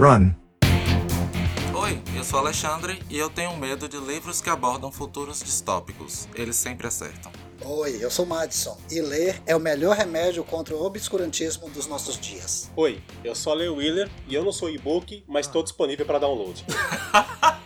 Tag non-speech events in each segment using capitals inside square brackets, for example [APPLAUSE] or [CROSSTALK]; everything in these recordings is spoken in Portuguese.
Run. Oi, eu sou Alexandre e eu tenho medo de livros que abordam futuros distópicos. Eles sempre acertam. Oi, eu sou Madison e ler é o melhor remédio contra o obscurantismo dos nossos dias. Oi, eu sou a Leo Wheeler e eu não sou e-book, mas estou disponível para download. [LAUGHS]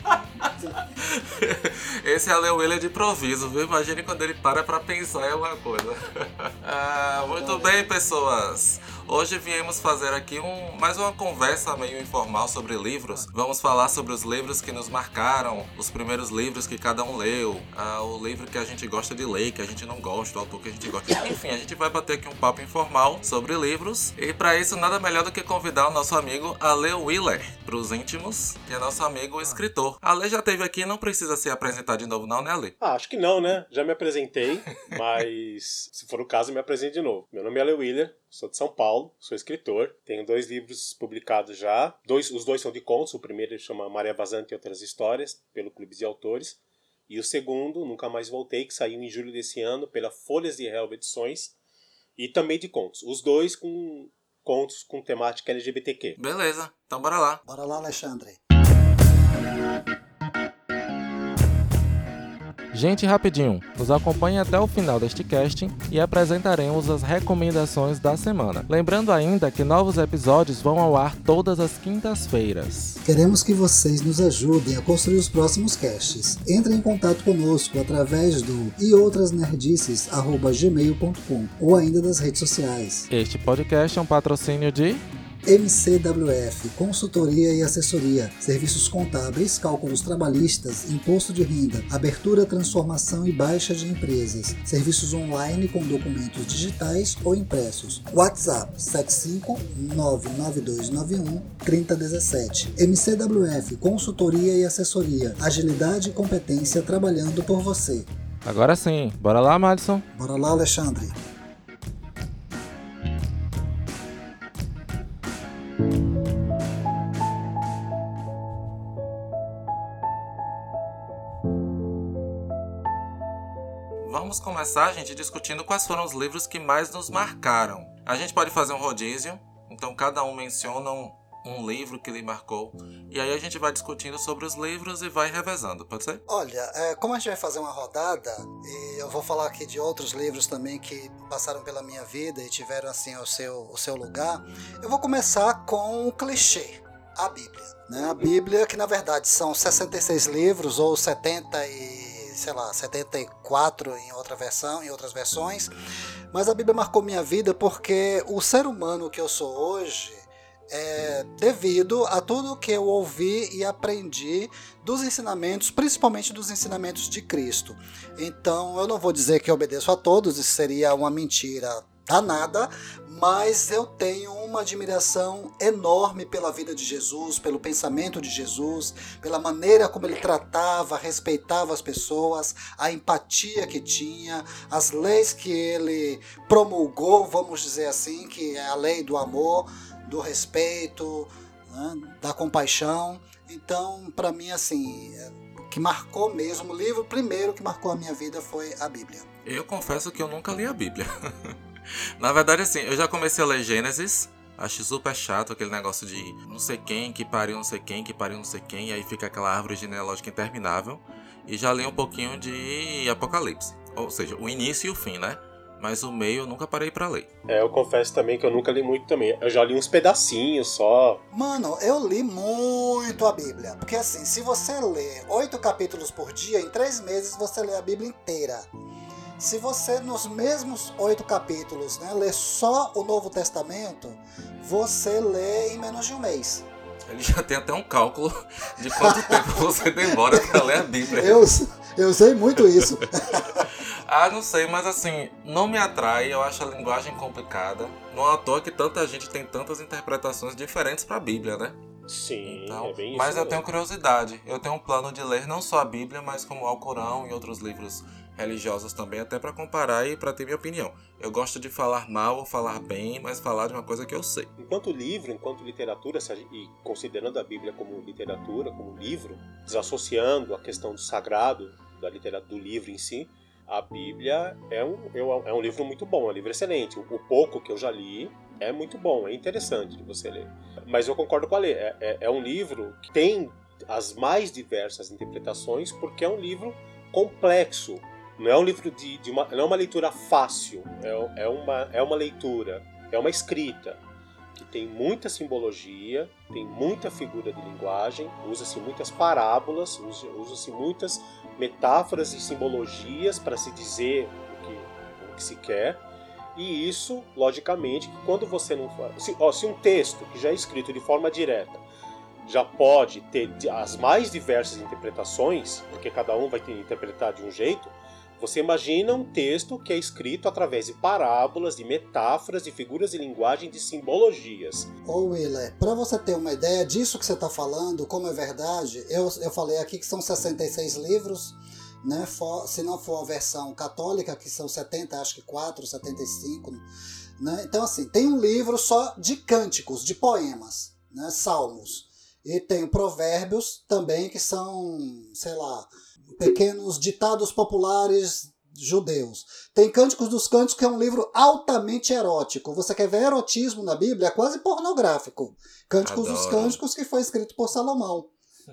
Esse é o William de improviso, viu? Imagine quando ele para pra pensar em alguma coisa. [LAUGHS] ah, muito bem, pessoas. Hoje viemos fazer aqui um, mais uma conversa meio informal sobre livros. Vamos falar sobre os livros que nos marcaram, os primeiros livros que cada um leu, ah, o livro que a gente gosta de ler, que a gente não gosta, o autor que a gente gosta. Enfim, a gente vai bater aqui um papo informal sobre livros. E para isso, nada melhor do que convidar o nosso amigo Ale Wheeler, para os íntimos, que é nosso amigo escritor. Ale já teve aqui, não precisa se apresentar de novo, não, né, Ale? Ah, acho que não, né? Já me apresentei, [LAUGHS] mas se for o caso, me apresente de novo. Meu nome é Ale Wheeler, sou de São Paulo, sou escritor, tenho dois livros publicados já. Dois, os dois são de contos, o primeiro chama Maria Vazante e Outras Histórias, pelo Clube de Autores. E o segundo, Nunca Mais Voltei, que saiu em julho desse ano pela Folhas de Helva Edições, e também de contos. Os dois com contos com temática LGBTQ. Beleza, então bora lá. Bora lá, Alexandre. Gente, rapidinho, nos acompanhe até o final deste casting e apresentaremos as recomendações da semana. Lembrando ainda que novos episódios vão ao ar todas as quintas-feiras. Queremos que vocês nos ajudem a construir os próximos casts. Entre em contato conosco através do eoutrasnerdices@gmail.com ou ainda das redes sociais. Este podcast é um patrocínio de MCWF, consultoria e assessoria, serviços contábeis, cálculos trabalhistas, imposto de renda, abertura, transformação e baixa de empresas, serviços online com documentos digitais ou impressos. WhatsApp 7599291 3017. MCWF, consultoria e assessoria, agilidade e competência trabalhando por você. Agora sim, bora lá, Madison. Bora lá, Alexandre. Vamos começar, gente, discutindo quais foram os livros que mais nos marcaram. A gente pode fazer um rodízio, então cada um menciona um, um livro que lhe marcou. E aí a gente vai discutindo sobre os livros e vai revezando, pode ser? Olha, é, como a gente vai fazer uma rodada, e eu vou falar aqui de outros livros também que passaram pela minha vida e tiveram assim o seu, o seu lugar, eu vou começar com o clichê, a Bíblia. Né? A Bíblia, que na verdade são 66 livros ou 70 e sei lá, 74 em outra versão, em outras versões. Mas a Bíblia marcou minha vida porque o ser humano que eu sou hoje é devido a tudo que eu ouvi e aprendi dos ensinamentos, principalmente dos ensinamentos de Cristo. Então, eu não vou dizer que eu obedeço a todos, isso seria uma mentira danada, mas eu tenho uma admiração enorme pela vida de Jesus, pelo pensamento de Jesus, pela maneira como ele tratava, respeitava as pessoas, a empatia que tinha, as leis que ele promulgou, vamos dizer assim, que é a lei do amor, do respeito, né, da compaixão. Então, para mim, assim, que marcou mesmo, o livro primeiro que marcou a minha vida foi a Bíblia. Eu confesso que eu nunca li a Bíblia. [LAUGHS] Na verdade, assim, eu já comecei a ler Gênesis. Acho super chato aquele negócio de não sei quem que pariu não sei quem, que pariu não sei quem, e aí fica aquela árvore genealógica interminável. E já li um pouquinho de Apocalipse. Ou seja, o início e o fim, né? Mas o meio eu nunca parei para ler. É, eu confesso também que eu nunca li muito também. Eu já li uns pedacinhos só. Mano, eu li muito a Bíblia. Porque assim, se você lê oito capítulos por dia, em três meses você lê a Bíblia inteira. Se você, nos mesmos oito capítulos, né, lê só o Novo Testamento, você lê em menos de um mês. Ele já tem até um cálculo de quanto [LAUGHS] tempo você demora para ler a Bíblia. Eu, eu sei muito isso. [LAUGHS] ah, não sei, mas assim, não me atrai, eu acho a linguagem complicada. Não é à toa que tanta gente tem tantas interpretações diferentes para a Bíblia, né? Sim, então, é bem isso. Mas mesmo. eu tenho curiosidade. Eu tenho um plano de ler não só a Bíblia, mas como o Alcorão e outros livros religiosas também, até para comparar e para ter minha opinião. Eu gosto de falar mal ou falar bem, mas falar de uma coisa que eu sei. Enquanto livro, enquanto literatura, e considerando a Bíblia como literatura, como livro, desassociando a questão do sagrado da literatura, do livro em si, a Bíblia é um, é um livro muito bom, é um livro excelente. O pouco que eu já li, é muito bom, é interessante de você ler. Mas eu concordo com a Lê, é, é, é um livro que tem as mais diversas interpretações porque é um livro complexo. Não é um livro de, de uma, não é uma leitura fácil, é, é, uma, é uma leitura, é uma escrita que tem muita simbologia, tem muita figura de linguagem, usa-se muitas parábolas, usa-se muitas metáforas e simbologias para se dizer o que, o que se quer. E isso, logicamente, quando você não. Se, ó, se um texto que já é escrito de forma direta já pode ter as mais diversas interpretações, porque cada um vai ter interpretar de um jeito, você imagina um texto que é escrito através de parábolas, de metáforas, de figuras de linguagem, de simbologias. Ô Willer, para você ter uma ideia disso que você está falando, como é verdade, eu, eu falei aqui que são 66 livros, né? For, se não for a versão católica, que são 70, acho que 4, 75. Né? Então, assim, tem um livro só de cânticos, de poemas, né? salmos. E tem provérbios também, que são, sei lá, pequenos ditados populares judeus. Tem Cânticos dos Cânticos, que é um livro altamente erótico. Você quer ver erotismo na Bíblia? É quase pornográfico. Cânticos Adoro. dos Cânticos, que foi escrito por Salomão.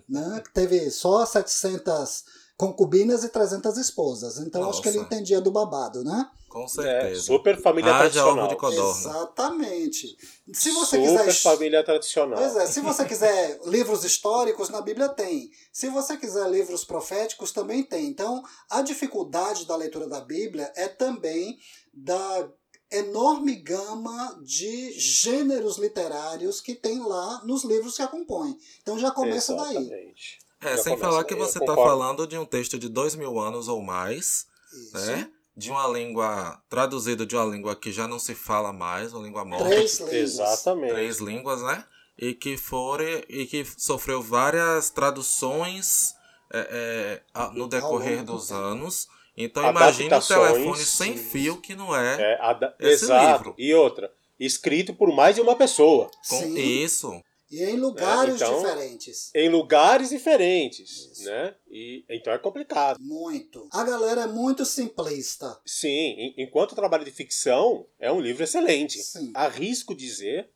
Né? Teve só 700 concubinas e 300 esposas. Então Nossa. acho que ele entendia do babado, né? Com certeza. É, super família tradicional. de codorna. Exatamente. Se você super quiser família tradicional. Pois é, se você quiser livros históricos, na Bíblia tem. Se você quiser livros proféticos, também tem. Então, a dificuldade da leitura da Bíblia é também da enorme gama de gêneros literários que tem lá nos livros que a compõem. Então já começa Exatamente. daí. É, sem falar que você está falando de um texto de dois mil anos ou mais, Isso. né? De uma língua traduzida de uma língua que já não se fala mais, uma língua morta. Três línguas. Exatamente. Três línguas, né? E que foram e que sofreu várias traduções é, é, no decorrer dos anos. Então imagine o telefone sem fio que não é, é esse Exato. livro. E outra, escrito por mais de uma pessoa. Com Sim. isso. E em lugares é, então, diferentes. Em lugares diferentes, Isso. né? E então é complicado. Muito. A galera é muito simplista. Sim, enquanto trabalho de ficção, é um livro excelente. Sim. Arrisco dizer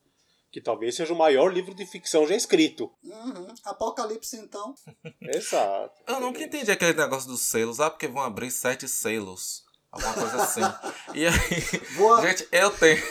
que talvez seja o maior livro de ficção já escrito. Uhum. Apocalipse, então. [LAUGHS] Exato. Eu nunca entendi aquele negócio dos selos. Ah, porque vão abrir sete selos. Alguma coisa assim. E aí, Boa. gente, eu tenho.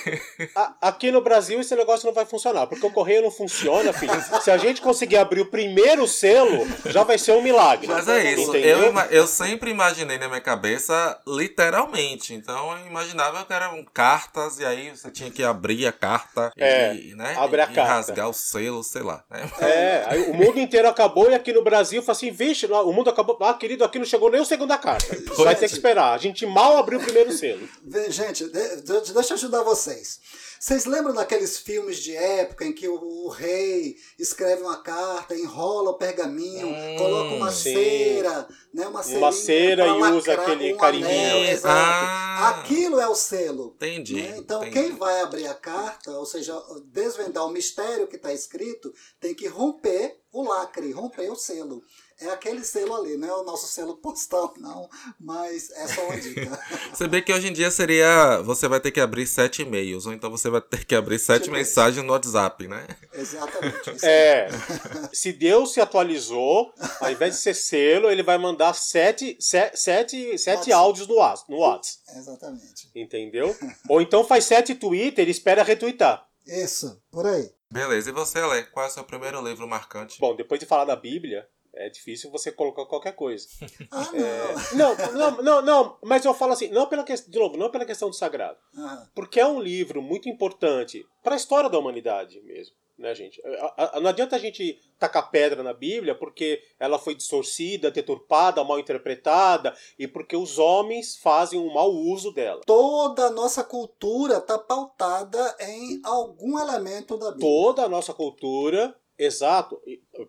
Aqui no Brasil esse negócio não vai funcionar, porque o correio não funciona, filho. Se a gente conseguir abrir o primeiro selo, já vai ser um milagre. Mas é isso. Eu, eu sempre imaginei na minha cabeça, literalmente. Então eu imaginava que eram cartas, e aí você tinha que abrir a carta é, e, né, abre a e, carta. rasgar o selo, sei lá. Né? É, aí o mundo inteiro acabou e aqui no Brasil fala assim: vixe, o mundo acabou. Ah, querido, aqui não chegou nem o segundo da carta. [LAUGHS] Vai ter que esperar. A gente mal mal abriu o primeiro selo. [LAUGHS] Gente, deixa eu ajudar vocês. Vocês lembram daqueles filmes de época em que o, o rei escreve uma carta, enrola o pergaminho, hum, coloca uma sim. cera, né, uma, uma cera e usa aquele um carimbinho. exato. Ah, Aquilo é o selo. Entendi. Né? Então entendi. quem vai abrir a carta, ou seja, desvendar o mistério que está escrito, tem que romper o lacre, romper o selo é aquele selo ali, não é o nosso selo [LAUGHS] postal, não, mas é só uma dica. [LAUGHS] Você vê que hoje em dia seria. Você vai ter que abrir sete e-mails, ou então você vai ter que abrir sete mensagens no WhatsApp, né? Exatamente. É. [LAUGHS] se Deus se atualizou, ao invés de ser selo, ele vai mandar sete, sete, sete, sete áudios no WhatsApp. No WhatsApp. Exatamente. Entendeu? Ou então faz sete Twitter e espera retweetar. Isso, por aí. Beleza, e você, Ale? Qual é o seu primeiro livro marcante? Bom, depois de falar da Bíblia, é difícil você colocar qualquer coisa. [LAUGHS] Ah, não. É, não, não, não, não, mas eu falo assim, não pela que, de novo, não pela questão do sagrado. Ah. Porque é um livro muito importante para a história da humanidade mesmo, né, gente? Não adianta a gente tacar pedra na Bíblia porque ela foi distorcida, deturpada, mal interpretada e porque os homens fazem um mau uso dela. Toda a nossa cultura está pautada em algum elemento da Bíblia. Toda a nossa cultura Exato,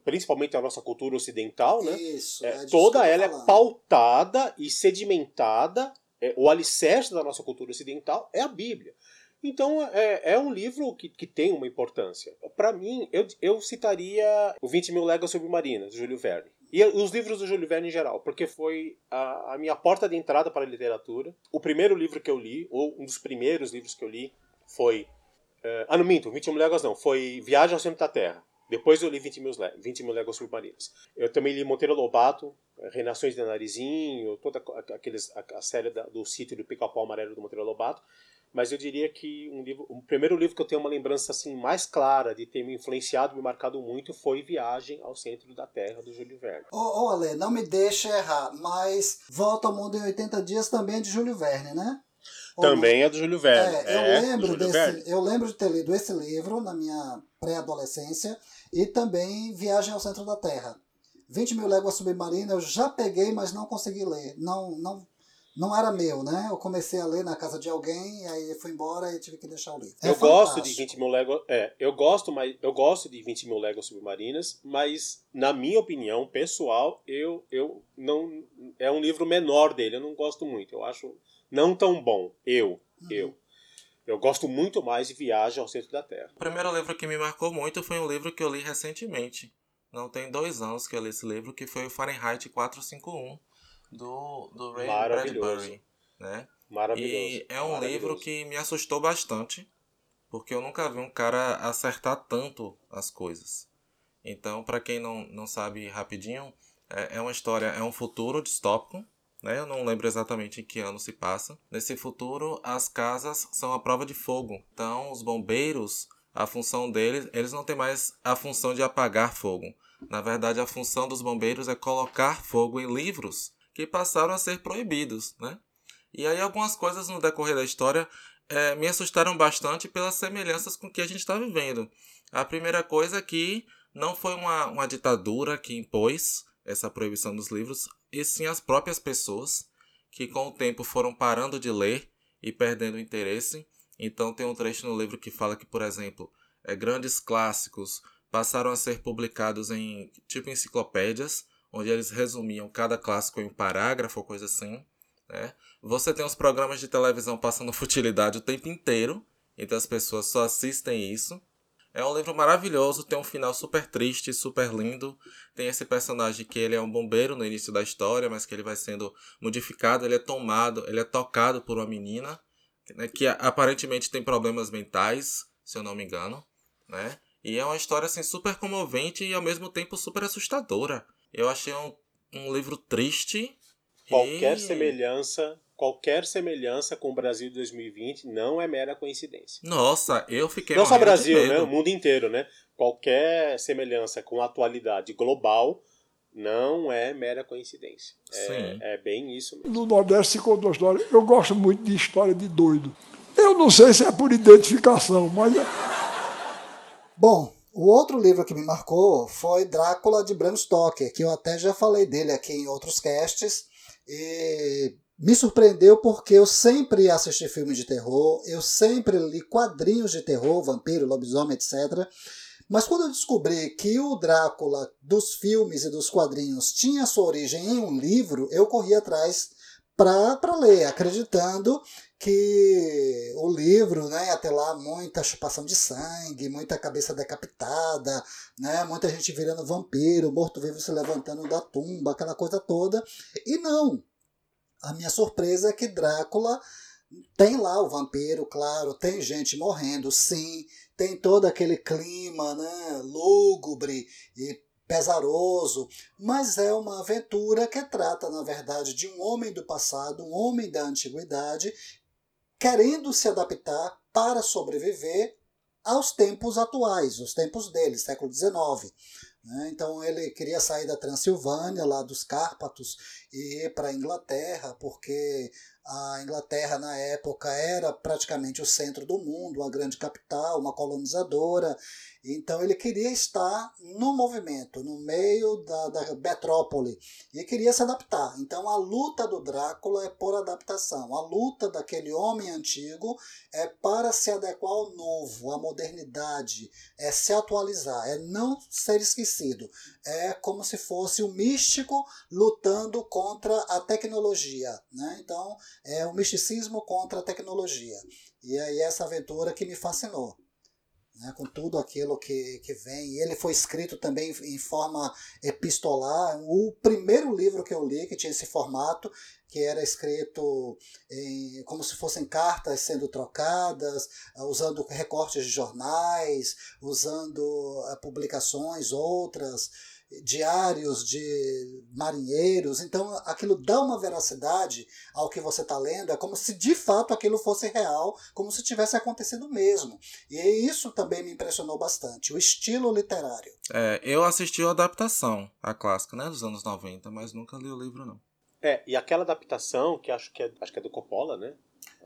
principalmente a nossa cultura ocidental, né? Isso, é, é toda ela é pautada e sedimentada. É, o alicerce da nossa cultura ocidental é a Bíblia. Então é, é um livro que, que tem uma importância. Para mim, eu, eu citaria o 20 mil léguas submarinas, do Júlio Verne. E os livros do Júlio Verne em geral, porque foi a, a minha porta de entrada para a literatura. O primeiro livro que eu li, ou um dos primeiros livros que eu li, foi Uh, ah, não minto, 20 mil léguas não. Foi Viagem ao Centro da Terra. Depois eu li 20 mil, 20 mil léguas submarinas. Eu também li Monteiro Lobato, Renações de Narizinho, toda aqueles, a, a série da, do sítio do Pica-Pau Amarelo do Monteiro Lobato. Mas eu diria que um livro, o primeiro livro que eu tenho uma lembrança assim mais clara de ter me influenciado, me marcado muito, foi Viagem ao Centro da Terra, do Júlio Verne. Ô, oh, oh, Ale, não me deixe errar, mas Volta ao Mundo em 80 Dias também é de Júlio Verne, né? Também é do Júlio Verne. É, eu, é, lembro desse, eu lembro de ter lido esse livro na minha pré-adolescência e também Viagem ao Centro da Terra. 20 mil léguas submarinas eu já peguei, mas não consegui ler. Não, não, não era meu, né? Eu comecei a ler na casa de alguém, aí fui embora e tive que deixar o livro. É eu fantástico. gosto de 20 mil léguas. É, eu gosto, mas eu gosto de 20 mil léguas submarinas, mas na minha opinião pessoal, eu, eu não é um livro menor dele. Eu não gosto muito. Eu acho não tão bom. Eu, uhum. eu. Eu gosto muito mais de Viagem ao Centro da Terra. O primeiro livro que me marcou muito foi um livro que eu li recentemente. Não tem dois anos que eu li esse livro, que foi o Fahrenheit 451, do, do Ray Bradbury. Né? Maravilhoso. E é um livro que me assustou bastante, porque eu nunca vi um cara acertar tanto as coisas. Então, para quem não, não sabe rapidinho, é, é uma história, é um futuro distópico, né? Eu não lembro exatamente em que ano se passa. Nesse futuro, as casas são a prova de fogo. Então, os bombeiros, a função deles, eles não têm mais a função de apagar fogo. Na verdade, a função dos bombeiros é colocar fogo em livros que passaram a ser proibidos, né? E aí algumas coisas no decorrer da história é, me assustaram bastante pelas semelhanças com que a gente está vivendo. A primeira coisa é que não foi uma, uma ditadura que impôs essa proibição dos livros, e sim as próprias pessoas que com o tempo foram parando de ler e perdendo interesse. Então tem um trecho no livro que fala que, por exemplo, é, grandes clássicos passaram a ser publicados em tipo enciclopédias, onde eles resumiam cada clássico em um parágrafo ou coisa assim. Né? Você tem os programas de televisão passando [LAUGHS] futilidade o tempo inteiro, então as pessoas só assistem isso. É um livro maravilhoso, tem um final super triste, super lindo. Tem esse personagem que ele é um bombeiro no início da história, mas que ele vai sendo modificado, ele é tomado, ele é tocado por uma menina, né, que aparentemente tem problemas mentais, se eu não me engano, né? E é uma história assim super comovente e ao mesmo tempo super assustadora. Eu achei um, um livro triste. Qualquer e... semelhança qualquer semelhança com o Brasil de 2020 não é mera coincidência. Nossa, eu fiquei Não só Brasil, né? O mundo inteiro, né? Qualquer semelhança com a atualidade global não é mera coincidência. É, é, bem isso mesmo. No Nordeste se conta uma história. Eu gosto muito de história de doido. Eu não sei se é por identificação, mas. É. Bom, o outro livro que me marcou foi Drácula de Bram Stoker, que eu até já falei dele aqui em outros casts. E me surpreendeu porque eu sempre assisti filmes de terror, eu sempre li quadrinhos de terror, vampiro, lobisomem, etc. Mas quando eu descobri que o Drácula dos filmes e dos quadrinhos tinha sua origem em um livro, eu corri atrás para ler, acreditando que o livro né, ter lá muita chupação de sangue, muita cabeça decapitada, né, muita gente virando vampiro, morto-vivo se levantando da tumba, aquela coisa toda. E não, a minha surpresa é que Drácula tem lá o vampiro, claro, tem gente morrendo, sim, tem todo aquele clima, né, lúgubre e pesaroso, mas é uma aventura que trata, na verdade, de um homem do passado, um homem da antiguidade, querendo se adaptar para sobreviver aos tempos atuais, os tempos dele, século XIX. Né? Então ele queria sair da Transilvânia, lá dos Cárpatos, e ir para a Inglaterra, porque a Inglaterra na época era praticamente o centro do mundo, uma grande capital, uma colonizadora, então ele queria estar no movimento, no meio da, da metrópole, e queria se adaptar. Então a luta do Drácula é por adaptação, a luta daquele homem antigo é para se adequar ao novo, à modernidade, é se atualizar, é não ser esquecido. É como se fosse o místico lutando contra a tecnologia. Né? Então é o misticismo contra a tecnologia. E aí essa aventura que me fascinou. Né, com tudo aquilo que, que vem. E ele foi escrito também em forma epistolar. O primeiro livro que eu li, que tinha esse formato, que era escrito em, como se fossem cartas sendo trocadas, usando recortes de jornais, usando uh, publicações outras diários de marinheiros, então aquilo dá uma veracidade ao que você está lendo, é como se de fato aquilo fosse real, como se tivesse acontecido mesmo. E isso também me impressionou bastante, o estilo literário. É, eu assisti a adaptação, a clássica, né, dos anos 90, mas nunca li o livro não. É, e aquela adaptação, que acho que é, acho que é do Coppola, né?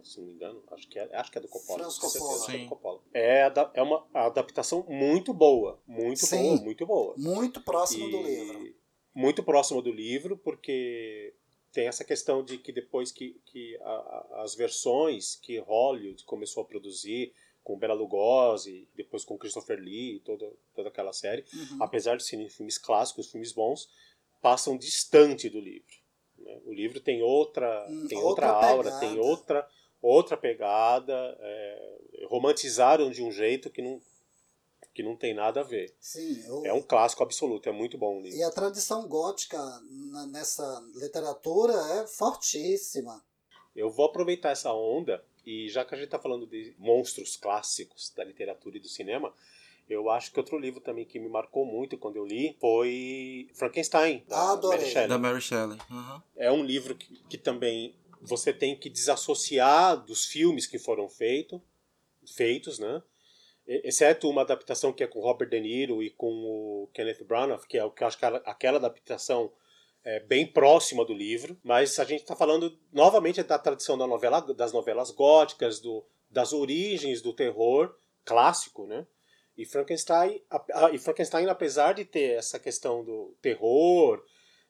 Se não me engano, acho que é, acho que é do Coppola. Franz Coppola. Certeza, é, do Coppola. É, é uma adaptação muito boa, muito Sim, boa, muito boa. Muito próximo E do livro. Muito próximo do livro, porque tem essa questão de que depois que, que a- a- as versões que Hollywood começou a produzir, com Bela Lugosi, depois com Christopher Lee, e toda, toda aquela série, Uhum. apesar de serem filmes clássicos, filmes bons, passam distante do livro. né? O livro tem outra, Hum, tem outra outra, aura, pegada. tem outra, outra pegada, é, romantizaram de um jeito que não, que não tem nada a ver. Sim, eu- É um clássico absoluto, é muito bom o livro. E a tradição gótica na- nessa literatura é fortíssima. Eu vou aproveitar essa onda e já que a gente está falando de monstros clássicos da literatura e do cinema, eu acho que outro livro também que me marcou muito quando eu li foi Frankenstein, da Adorei. Mary Shelley. Da Mary Shelley. Uhum. É um livro que, que também você tem que desassociar dos filmes que foram feito, feitos, né? Exceto uma adaptação que é com Robert De Niro e com o Kenneth Branagh, que é o que eu acho que ela- aquela adaptação é bem próxima do livro, mas a gente está falando novamente da tradição da novela, das novelas góticas, do, das origens do terror clássico, né? E Frankenstein, a- a- e Frankenstein, apesar de ter essa questão do terror,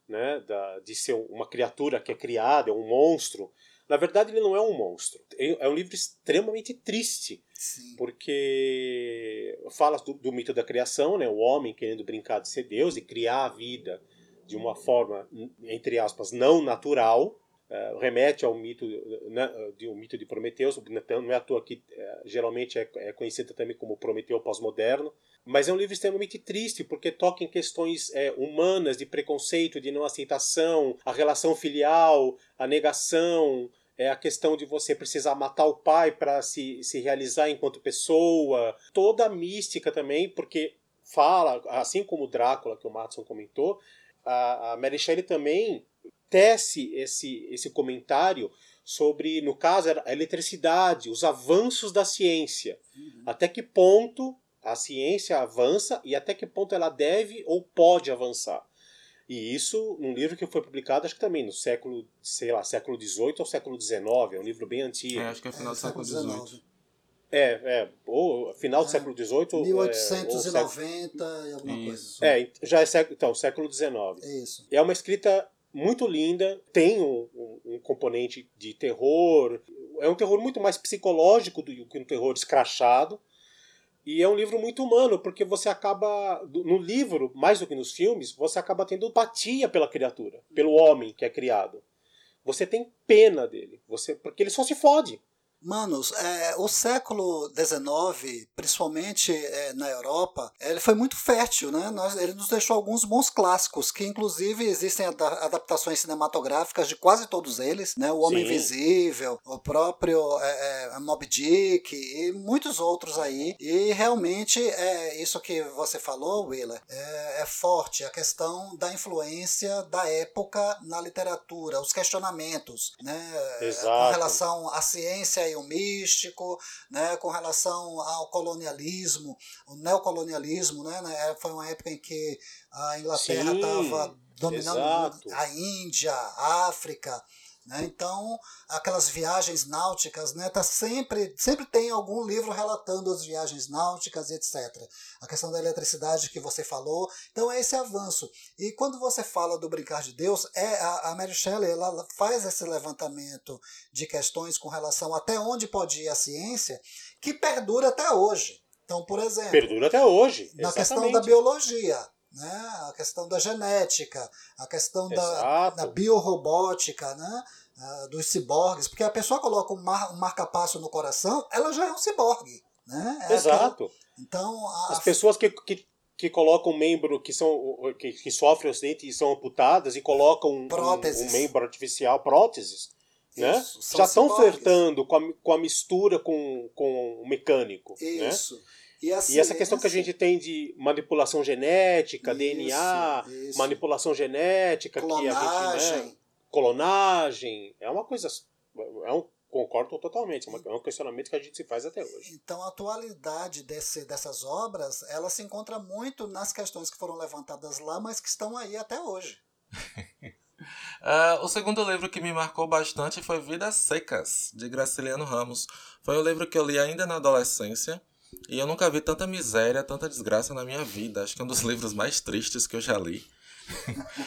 né, da, de ser uma criatura que é criada, é um monstro, na verdade ele não é um monstro. É é um livro extremamente triste, Sim. porque fala do, do mito da criação, né, o homem querendo brincar de ser Deus e criar a vida de uma forma, entre aspas, não natural, eh, remete ao mito, né, de um mito de Prometeus, não é à toa que eh, geralmente é, é conhecido também como Prometeu pós-moderno, mas é um livro extremamente triste porque toca em questões eh, humanas de preconceito, de não aceitação, a relação filial, a negação, é a questão de você precisar matar o pai para se, se realizar enquanto pessoa, toda a mística também, porque fala, assim como o Drácula que o Matson comentou, a, a Mary Shelley também tece esse, esse comentário sobre, no caso, a eletricidade, os avanços da ciência. Até que ponto a ciência avança e até que ponto ela deve ou pode avançar. E isso num livro que foi publicado, acho que também no século, sei lá, século XVIII ou século XIX, é um livro bem antigo. É, acho que é final do século XVIII. É, é, ou final do É, século XVIII. ou, é, ou século- 1890 e alguma coisa. Isso. É, já é século, então, século XIX. Isso. É uma escrita muito linda, tem um, um- um componente de terror, é um terror muito mais psicológico do que um terror escrachado. E é um livro muito humano, porque você acaba, no livro, mais do que nos filmes, você acaba tendo empatia pela criatura, pelo homem que é criado. Você tem pena dele, você porque ele só se fode. Manos, é, o século XIX, principalmente é, na Europa, ele foi muito fértil, né? Nós, ele nos deixou alguns bons clássicos, que inclusive existem ada- adaptações cinematográficas de quase todos eles, né? O Homem Sim. Invisível, o próprio é, é, Moby Dick e muitos outros aí. E realmente é isso que você falou, Willa, é, é forte a questão da influência da época na literatura, os questionamentos, né? Com Exato. relação à ciência o místico, né, com relação ao colonialismo, o neocolonialismo, né, né, foi uma época em que a Inglaterra estava dominando exato. a Índia, a África, né, então aquelas viagens náuticas, né, tá sempre, sempre tem algum livro relatando as viagens náuticas e etc. A questão da eletricidade que você falou, então é esse avanço. E quando você fala do brincar de Deus, é a, a Mary Shelley ela faz esse levantamento de questões com relação até onde pode ir a ciência, que perdura até hoje. Então, por exemplo, Perdura até hoje. na exatamente. questão da biologia, né? a questão da genética, a questão da, Exato. da biorrobótica, né? ah, dos ciborgues, porque a pessoa coloca um, mar, um marca-passo no coração, ela já é um ciborgue. Né? É Exato. aquela- Então, a, As pessoas que, que, que colocam um membro que, são, que, que sofrem acidente e são amputadas e colocam um, um, membro artificial, próteses, né? Isso, já estão ciborgues. flertando com a, com a mistura com, com o mecânico. Né? E, a E essa questão que a ciência- gente tem de manipulação genética, Isso, DNA, isso. manipulação genética, que a gente. Né, clonagem. clonagem, é uma coisa. É um, concordo totalmente, é uma- é um questionamento que a gente se faz até hoje. Então, a atualidade desse, dessas obras, ela se encontra muito nas questões que foram levantadas lá, mas que estão aí até hoje. [LAUGHS] Ah, o segundo livro que me marcou bastante foi Vidas Secas, de Graciliano Ramos. Foi um livro que eu li ainda na adolescência e eu nunca vi tanta miséria, tanta desgraça na minha vida. Acho que é um dos [LAUGHS] livros mais tristes que eu já li.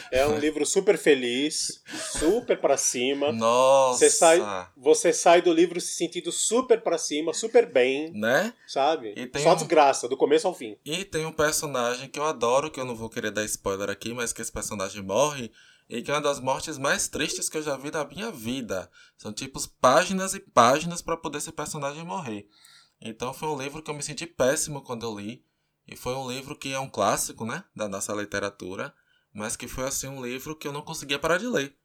É um livro super feliz, super pra cima. Nossa! Você sai, você sai do livro se sentindo super pra cima, super bem, Né? sabe? Só um- desgraça, do começo ao fim. E tem um personagem que eu adoro, que eu não vou querer dar spoiler aqui, mas que esse personagem morre. E que é uma das mortes mais tristes que eu já vi na minha vida. São tipos páginas e páginas para poder esse personagem morrer. Então foi um livro que eu me senti péssimo quando eu li. E foi um livro que é um clássico, né? Da nossa literatura. Mas que foi assim um livro que eu não conseguia parar de ler.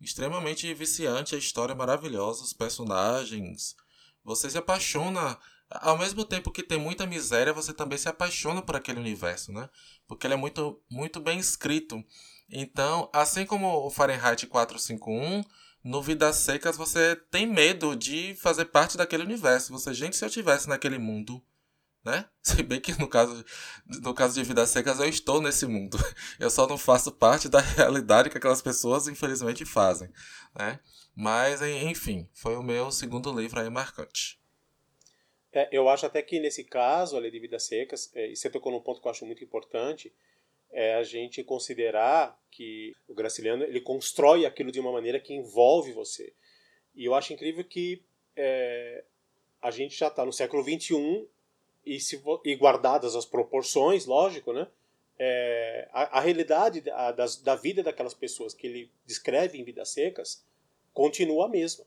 Extremamente viciante, a história é maravilhosa, os personagens. Você se apaixona. Ao mesmo tempo que tem muita miséria, você também se apaixona por aquele universo, né? Porque ele é muito, muito bem escrito. Então, assim como o Fahrenheit 451, no Vidas Secas você tem medo de fazer parte daquele universo. Você, gente, se eu tivesse naquele mundo, né? [LAUGHS] Se bem que no caso, no caso de Vidas Secas eu estou nesse mundo. [LAUGHS] Eu só não faço parte da [LAUGHS] realidade que aquelas pessoas infelizmente fazem, né? Mas, enfim, foi o meu segundo livro aí marcante. É, eu acho até que nesse caso, a Lei de Vidas Secas, é, e você tocou num ponto que eu acho muito importante, é a gente considerar que o Graciliano ele constrói aquilo de uma maneira que envolve você. E eu acho incrível que é, a gente já está no século XXI e, se, e guardadas as proporções, lógico, né? É, a, a realidade da, das- da vida daquelas pessoas que ele descreve em Vidas Secas continua a mesma.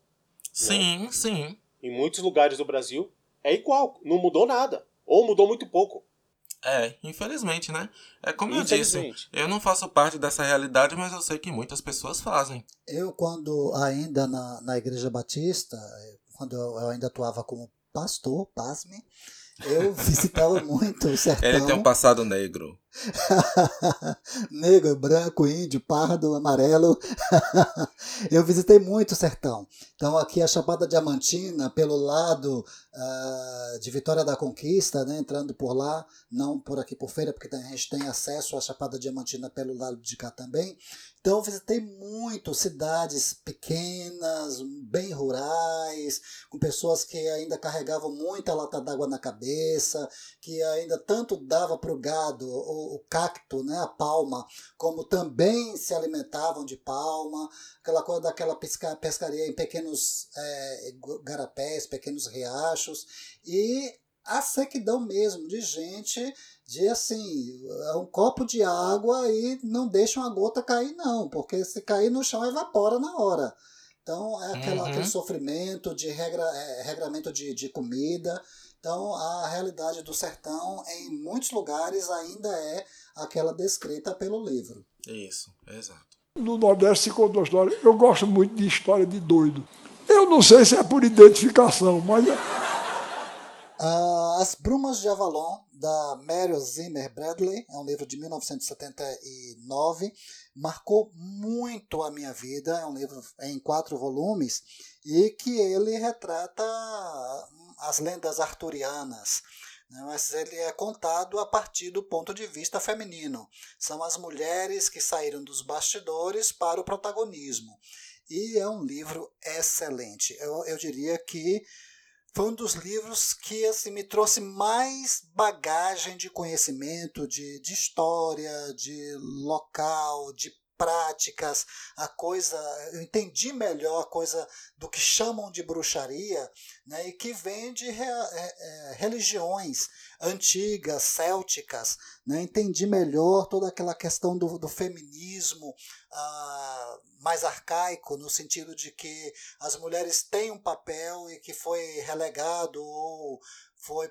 Sim, sim. Em muitos lugares do Brasil é igual, não mudou nada. Ou mudou muito pouco. É, infelizmente, né? É como eu disse, eu não faço parte dessa realidade, mas eu sei que muitas pessoas fazem. Eu, quando ainda na, na Igreja Batista, eh, quando eu, eu ainda atuava como pastor, pasme, eu visitava muito o sertão. Ele tem um passado negro. [LAUGHS] Negro, branco, índio, pardo, amarelo. [LAUGHS] eu visitei muito o sertão. Então, aqui a Chapada Diamantina, pelo lado ah, de Vitória da Conquista, né, entrando por lá, não por aqui por feira, porque a gente tem acesso à Chapada Diamantina pelo lado de cá também. Então, eu visitei muito cidades pequenas, bem rurais, com pessoas que ainda carregavam muita lata d'água na cabeça, que ainda tanto dava para o gado o, cacto, né, a palma, como também se alimentavam de palma, aquela coisa daquela pesca, pescaria em pequenos é, garapés, pequenos riachos, e a sequidão mesmo de gente de assim, é um copo de água e não deixa uma gota cair não, porque se cair no chão evapora na hora. Então é aquela, Uhum. aquele sofrimento de regra, é, regramento de, de comida. Então a realidade do sertão em muitos lugares ainda é aquela descrita pelo livro. Isso, exato. No Nordeste se conta uma história. Eu gosto muito de história de doido. Eu não sei se é por identificação, mas Ah, As Brumas de Avalon, da Mary Zimmer Bradley, é um livro de 1979, marcou muito a minha vida, é um livro em quatro volumes, e que ele retrata as lendas arturianas, né, mas ele é contado a partir do ponto de vista feminino. São as mulheres que saíram dos bastidores para o protagonismo. E é um livro excelente. Eu, eu diria que foi um dos livros que assim, me trouxe mais bagagem de conhecimento, de, de história, de local, de práticas, a coisa, eu entendi melhor a coisa do que chamam de bruxaria, né, e que vem de re, é, é, religiões antigas, célticas, né, entendi melhor toda aquela questão do, do feminismo ah, mais arcaico, no sentido de que as mulheres têm um papel e que foi relegado ou foi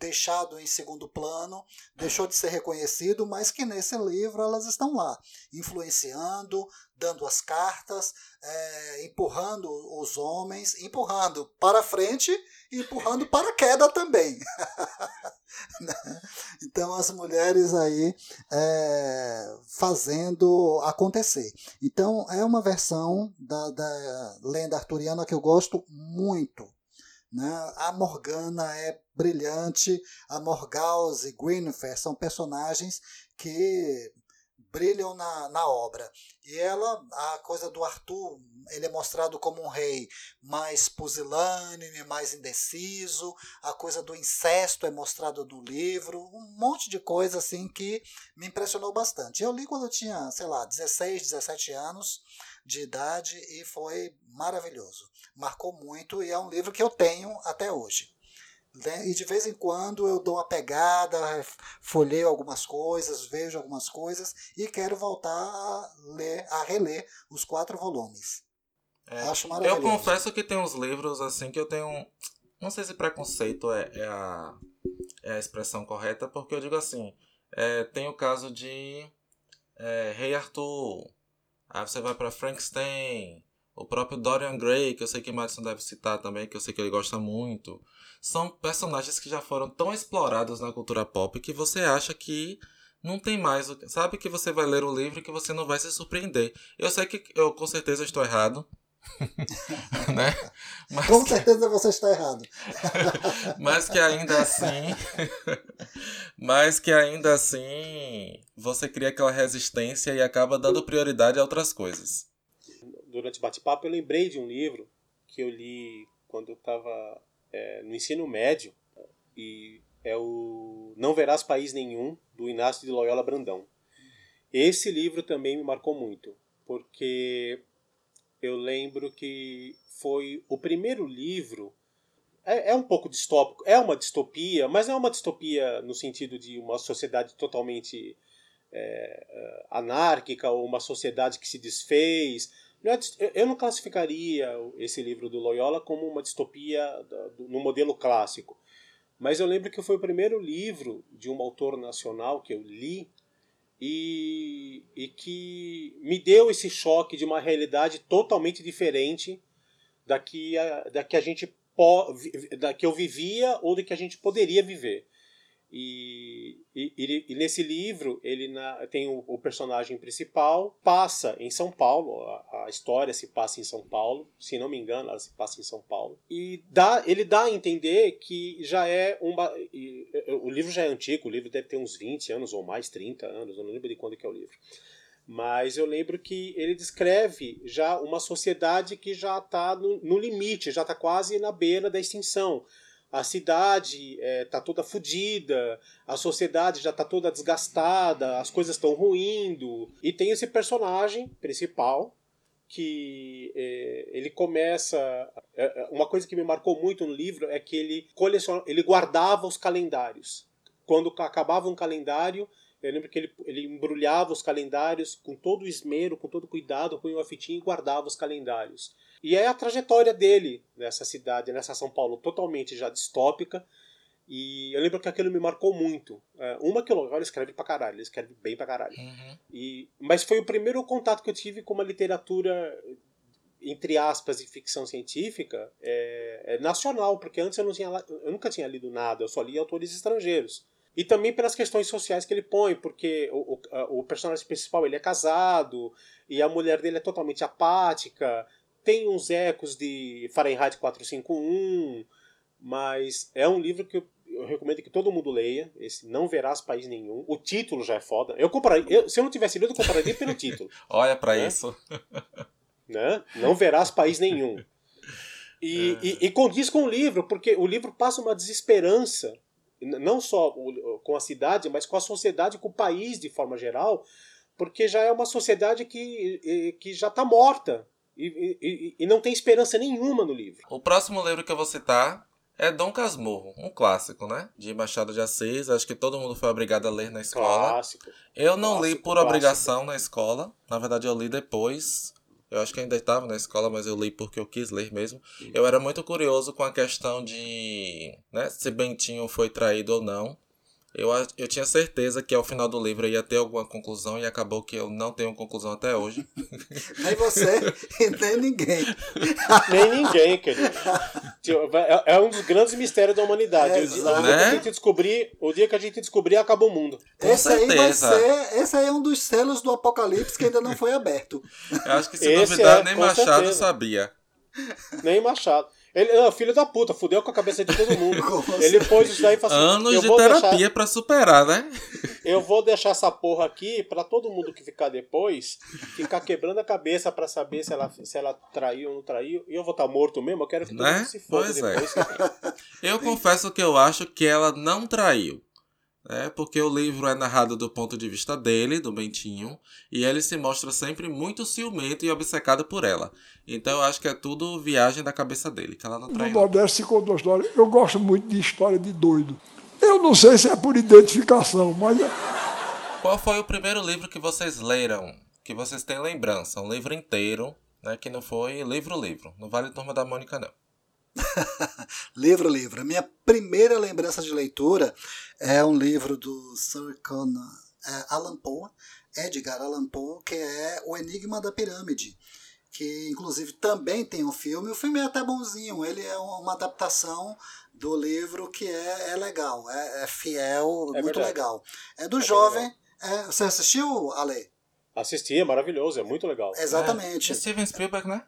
deixado em segundo plano, deixou de ser reconhecido, mas que nesse livro elas estão lá, influenciando, dando as cartas, é, empurrando os homens, empurrando para frente e empurrando para a queda também. [LAUGHS] então as mulheres aí é, fazendo acontecer. Então é uma versão da, da lenda arturiana que eu gosto muito. Né? A Morgana é brilhante, a Morgause e Guinevere são personagens que brilham na, na obra. E ela, a coisa do Arthur, ele é mostrado como um rei mais pusilânime, mais indeciso, a coisa do incesto é mostrada no livro, um monte de coisa assim que me impressionou bastante. Eu li quando eu tinha, sei lá, 16, 17 anos de idade e foi maravilhoso. Marcou muito e é um livro que eu tenho até hoje. Né? E de vez em quando eu dou uma pegada, folheio algumas coisas, vejo algumas coisas e quero voltar a ler, a reler os quatro volumes. É, Acho maravilhoso. Eu confesso que tem uns livros assim que eu tenho. Não sei se preconceito é, é, a, é a expressão correta, porque eu digo assim: é, tem o caso de é, Rei Arthur, aí você vai para Frankenstein, o próprio Dorian Gray, que eu sei que Madison deve citar também, que eu sei que ele gosta muito. São personagens que já foram tão explorados na cultura pop que você acha que não tem mais. Sabe que você vai ler o livro e que você não vai se surpreender. Eu sei que eu com certeza estou errado. [LAUGHS] né? Mas com que... certeza você está errado. [LAUGHS] mas que ainda assim. [LAUGHS] mas que ainda assim você cria aquela resistência e acaba dando prioridade a outras coisas durante o bate-papo, eu lembrei de um livro que eu li quando eu estava é, no ensino médio, e é o Não Verás País Nenhum, do Inácio de Loyola Brandão. Esse livro também me marcou muito, porque eu lembro que foi o primeiro livro. É, é, um pouco distópico, é uma distopia, mas não é uma distopia no sentido de uma sociedade totalmente é, é anárquica ou uma sociedade que se desfez. É eu não classificaria esse livro do Loyola como uma distopia no modelo clássico, mas eu lembro que foi o primeiro livro de um autor nacional que eu li e, e que me deu esse choque de uma realidade totalmente diferente da que a, da que a gente da que eu vivia ou da que a gente poderia viver. E, e, e, nesse livro ele na, tem o, o, personagem principal passa em São Paulo a, a, história se passa em São Paulo se não me engano ela se passa em São Paulo. E dá ele dá a entender que já é um o livro já é antigo o livro deve ter uns 20 anos ou mais 30 anos eu não lembro de quando que é o livro. Mas eu lembro que ele descreve já uma sociedade que já está no, no limite já está quase na beira da extinção a cidade é, toda fodida, a sociedade já está toda desgastada, as coisas estão ruindo. E tem esse personagem principal que é, ele começa. É, uma coisa que me marcou muito no livro é que ele coleciona, ele guardava os calendários. Quando acabava um calendário, eu lembro que ele, ele embrulhava os calendários com todo o esmero, com todo o cuidado, punha uma fitinha e guardava os calendários. E é a trajetória dele nessa cidade, nessa São Paulo totalmente já distópica. E eu lembro que aquilo me marcou muito. É, uma que o Loyola escreve pra caralho, ele escreve bem pra caralho. Uhum. E, mas foi o primeiro contato que eu tive com uma literatura, entre aspas, de ficção científica é, é nacional, porque antes eu, não tinha, eu nunca tinha lido nada, eu só li autores estrangeiros. E também pelas questões sociais que ele põe, porque o, o, o personagem principal ele é casado, e a mulher dele é totalmente apática, tem uns ecos de Fahrenheit 451, mas é um livro que eu, eu recomendo que todo mundo leia. Esse Não Verás País Nenhum. O título já é foda. Eu compraria, eu, se eu não tivesse lido, eu compraria pelo título. [LAUGHS] Olha para né? isso. [LAUGHS] Né? Não Verás País Nenhum. E, é. e, e condiz com o livro, porque o livro passa uma desesperança, não só com a cidade, mas com a sociedade, com o país de forma geral, porque já é uma sociedade que, que já está morta. E, e, e, não tem esperança nenhuma no livro. O próximo livro que eu vou citar é Dom Casmurro, um clássico, né? De Machado de Assis. Acho que todo mundo foi obrigado a ler na escola. Clássico. Eu não clássico, li por clássico. obrigação na escola. Na verdade, eu li depois, Eu acho que ainda estava na escola, mas eu li porque eu quis ler mesmo. Eu era muito curioso com a questão de né, se Bentinho foi traído ou não. Eu, eu tinha certeza que ao final do livro ia ter alguma conclusão e acabou que eu não tenho conclusão até hoje. [LAUGHS] nem você e nem ninguém. [LAUGHS] nem ninguém, querido. É, é um dos grandes mistérios da humanidade. É, o, dia, né? que a gente descobrir, o dia que a gente descobrir, acaba o mundo. Com esse certeza. aí vai ser. Esse aí é um dos selos do apocalipse que ainda não foi aberto. Eu acho que se esse duvidar, é, nem Machado certeza. sabia. Nem Machado. Ele, não, filho da puta, fudeu com a cabeça de todo mundo. [LAUGHS] ele pôs isso daí e falou assim, Anos de terapia deixar, pra superar, né? [LAUGHS] eu vou deixar essa porra aqui pra todo mundo que ficar depois ficar quebrando a cabeça pra saber se ela, se ela traiu ou não traiu. E eu vou estar tá morto mesmo, eu quero que todo né? mundo se foda pois é. depois. É. eu confesso que eu acho que ela não traiu. É, porque o livro é narrado do ponto de vista dele, do Bentinho, e ele se mostra sempre muito ciumento e obcecado por ela. Então eu acho que é tudo viagem da cabeça dele, que ela não traiu. No Nordeste conta uma história. Eu gosto muito de história de doido. Eu não sei se é por identificação, mas. É Qual foi o primeiro livro que vocês leram? Que vocês têm lembrança? Um livro inteiro, né? Que não foi livro-livro. Não vale Turma da Mônica, não. [LAUGHS] livro, livro. A minha primeira lembrança de leitura é um livro do Sir Conan é, Allan Poe, Edgar Allan Poe, que é O Enigma da Pirâmide, que inclusive também tem um filme. O filme é até bonzinho, ele é uma adaptação do livro que é, é legal, é, é fiel, é muito verdade. legal. É do é jovem. É, você assistiu, Ale? Assisti, é maravilhoso, é muito legal. Exatamente. É, Steven Spielberg, né?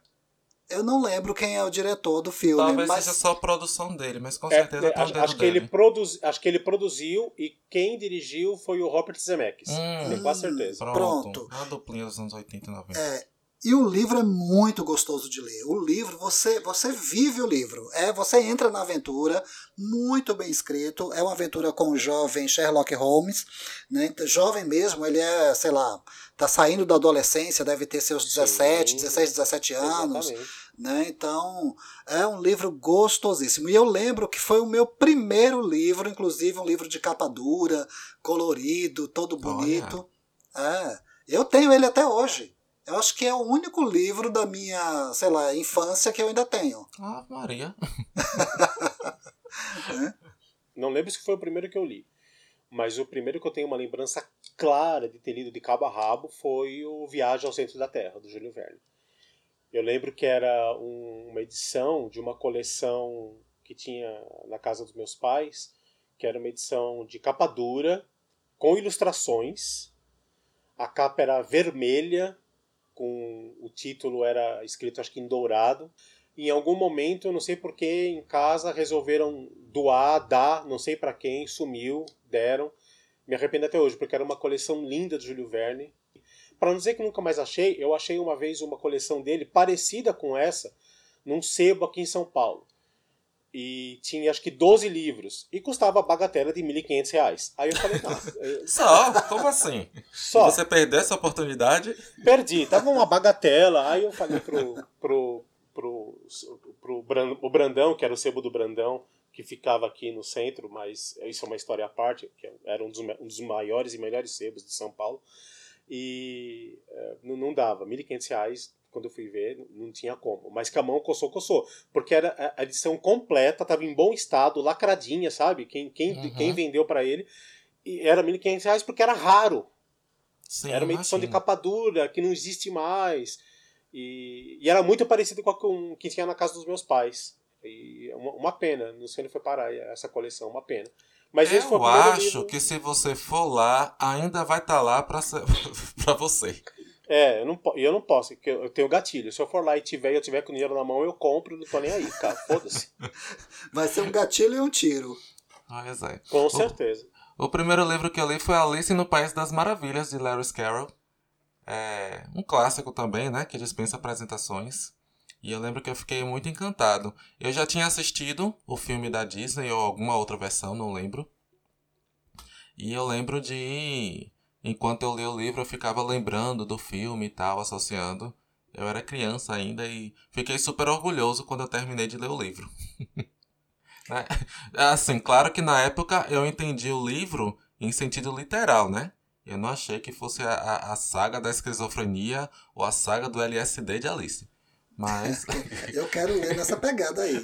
Eu não lembro quem é o diretor do filme. Talvez mas... seja só a produção dele, mas com é, certeza é, acho, acho que ele produz, Acho que ele produziu e quem dirigiu foi o Robert Zemeckis. Hum, Tenho quase certeza. Pronto. pronto. A duplinha dos anos 80 e 90. É, e o livro é muito gostoso de ler. O livro, você, você vive o livro. É, você entra na aventura, muito bem escrito. É uma aventura com o jovem Sherlock Holmes, né? Então, jovem mesmo, ele é, sei lá, tá saindo da adolescência, deve ter seus 17, Sim, 16, 17 anos. Né? Então, é um livro gostosíssimo. E eu lembro que foi o meu primeiro livro, inclusive um livro de capa dura, colorido, todo bonito. É, eu tenho ele até hoje. Eu acho que é o único livro da minha, sei lá, infância que eu ainda tenho. Ah, Maria. é? [LAUGHS] Não lembro se foi o primeiro que eu li. Mas o primeiro que eu tenho uma lembrança clara de ter lido de cabo a rabo foi o Viagem ao Centro da Terra, do Júlio Verne. Eu lembro que era um, uma edição de uma coleção que tinha na casa dos meus pais, que era uma edição de capa dura, com ilustrações. A capa era vermelha, com o título era escrito acho que em dourado. Em algum momento, eu não sei porque, em casa resolveram doar, dar, não sei para quem, sumiu, deram. Me arrependo até hoje, porque era uma coleção linda do Júlio Verne. Para não dizer que nunca mais achei, eu achei uma vez uma coleção dele parecida com essa, num sebo aqui em São Paulo e tinha acho que 12 livros e custava a bagatela de 1.500 reais. Aí eu falei, não. [LAUGHS] Só? Como assim? Só. Você perdeu essa oportunidade? Perdi, tava uma bagatela. Aí eu falei pro, pro, pro, pro, pro o Brandão, que era o sebo do Brandão, que ficava aqui no centro, mas isso é uma história à parte, que era um dos, um dos maiores e melhores sebos de São Paulo. E é, não, não dava, 1.500 reais quando eu fui ver, não tinha como. Mas que a mão coçou, coçou. Porque era a edição completa, estava em bom estado, lacradinha, sabe? Quem, quem, uhum. quem vendeu para ele. E era R$ 1.500 porque era raro. Sim, era uma edição imagino. de capa dura, que não existe mais. E, e era muito parecido com a que tinha na casa dos meus pais. E é uma, uma pena, não sei onde foi parar essa coleção, uma pena. Mas eu acho livro... que se você for lá, ainda vai estar tá lá para [LAUGHS] você. É, eu não, eu não posso, porque eu tenho gatilho. Se eu for lá e tiver, eu tiver com dinheiro na mão, eu compro, não tô nem aí, cara. Foda-se. [LAUGHS] Vai ser um gatilho e um tiro. Ah, exato. Com certeza. O, o, primeiro livro que eu li foi Alice no País das Maravilhas, de Lewis Carroll. É um clássico também, né? Que dispensa apresentações. E eu lembro que eu fiquei muito encantado. Eu já tinha assistido o filme da Disney ou alguma outra versão, não lembro. E eu lembro de Enquanto eu li o livro, eu ficava lembrando do filme e tal, associando. Eu era criança ainda e fiquei super orgulhoso quando eu terminei de ler o livro. [LAUGHS] assim, claro que na época eu entendi o livro em sentido literal, né? Eu não achei que fosse a, a, a saga da esquizofrenia ou a saga do LSD de Alice. Mas. [LAUGHS] Eu quero ler nessa pegada aí.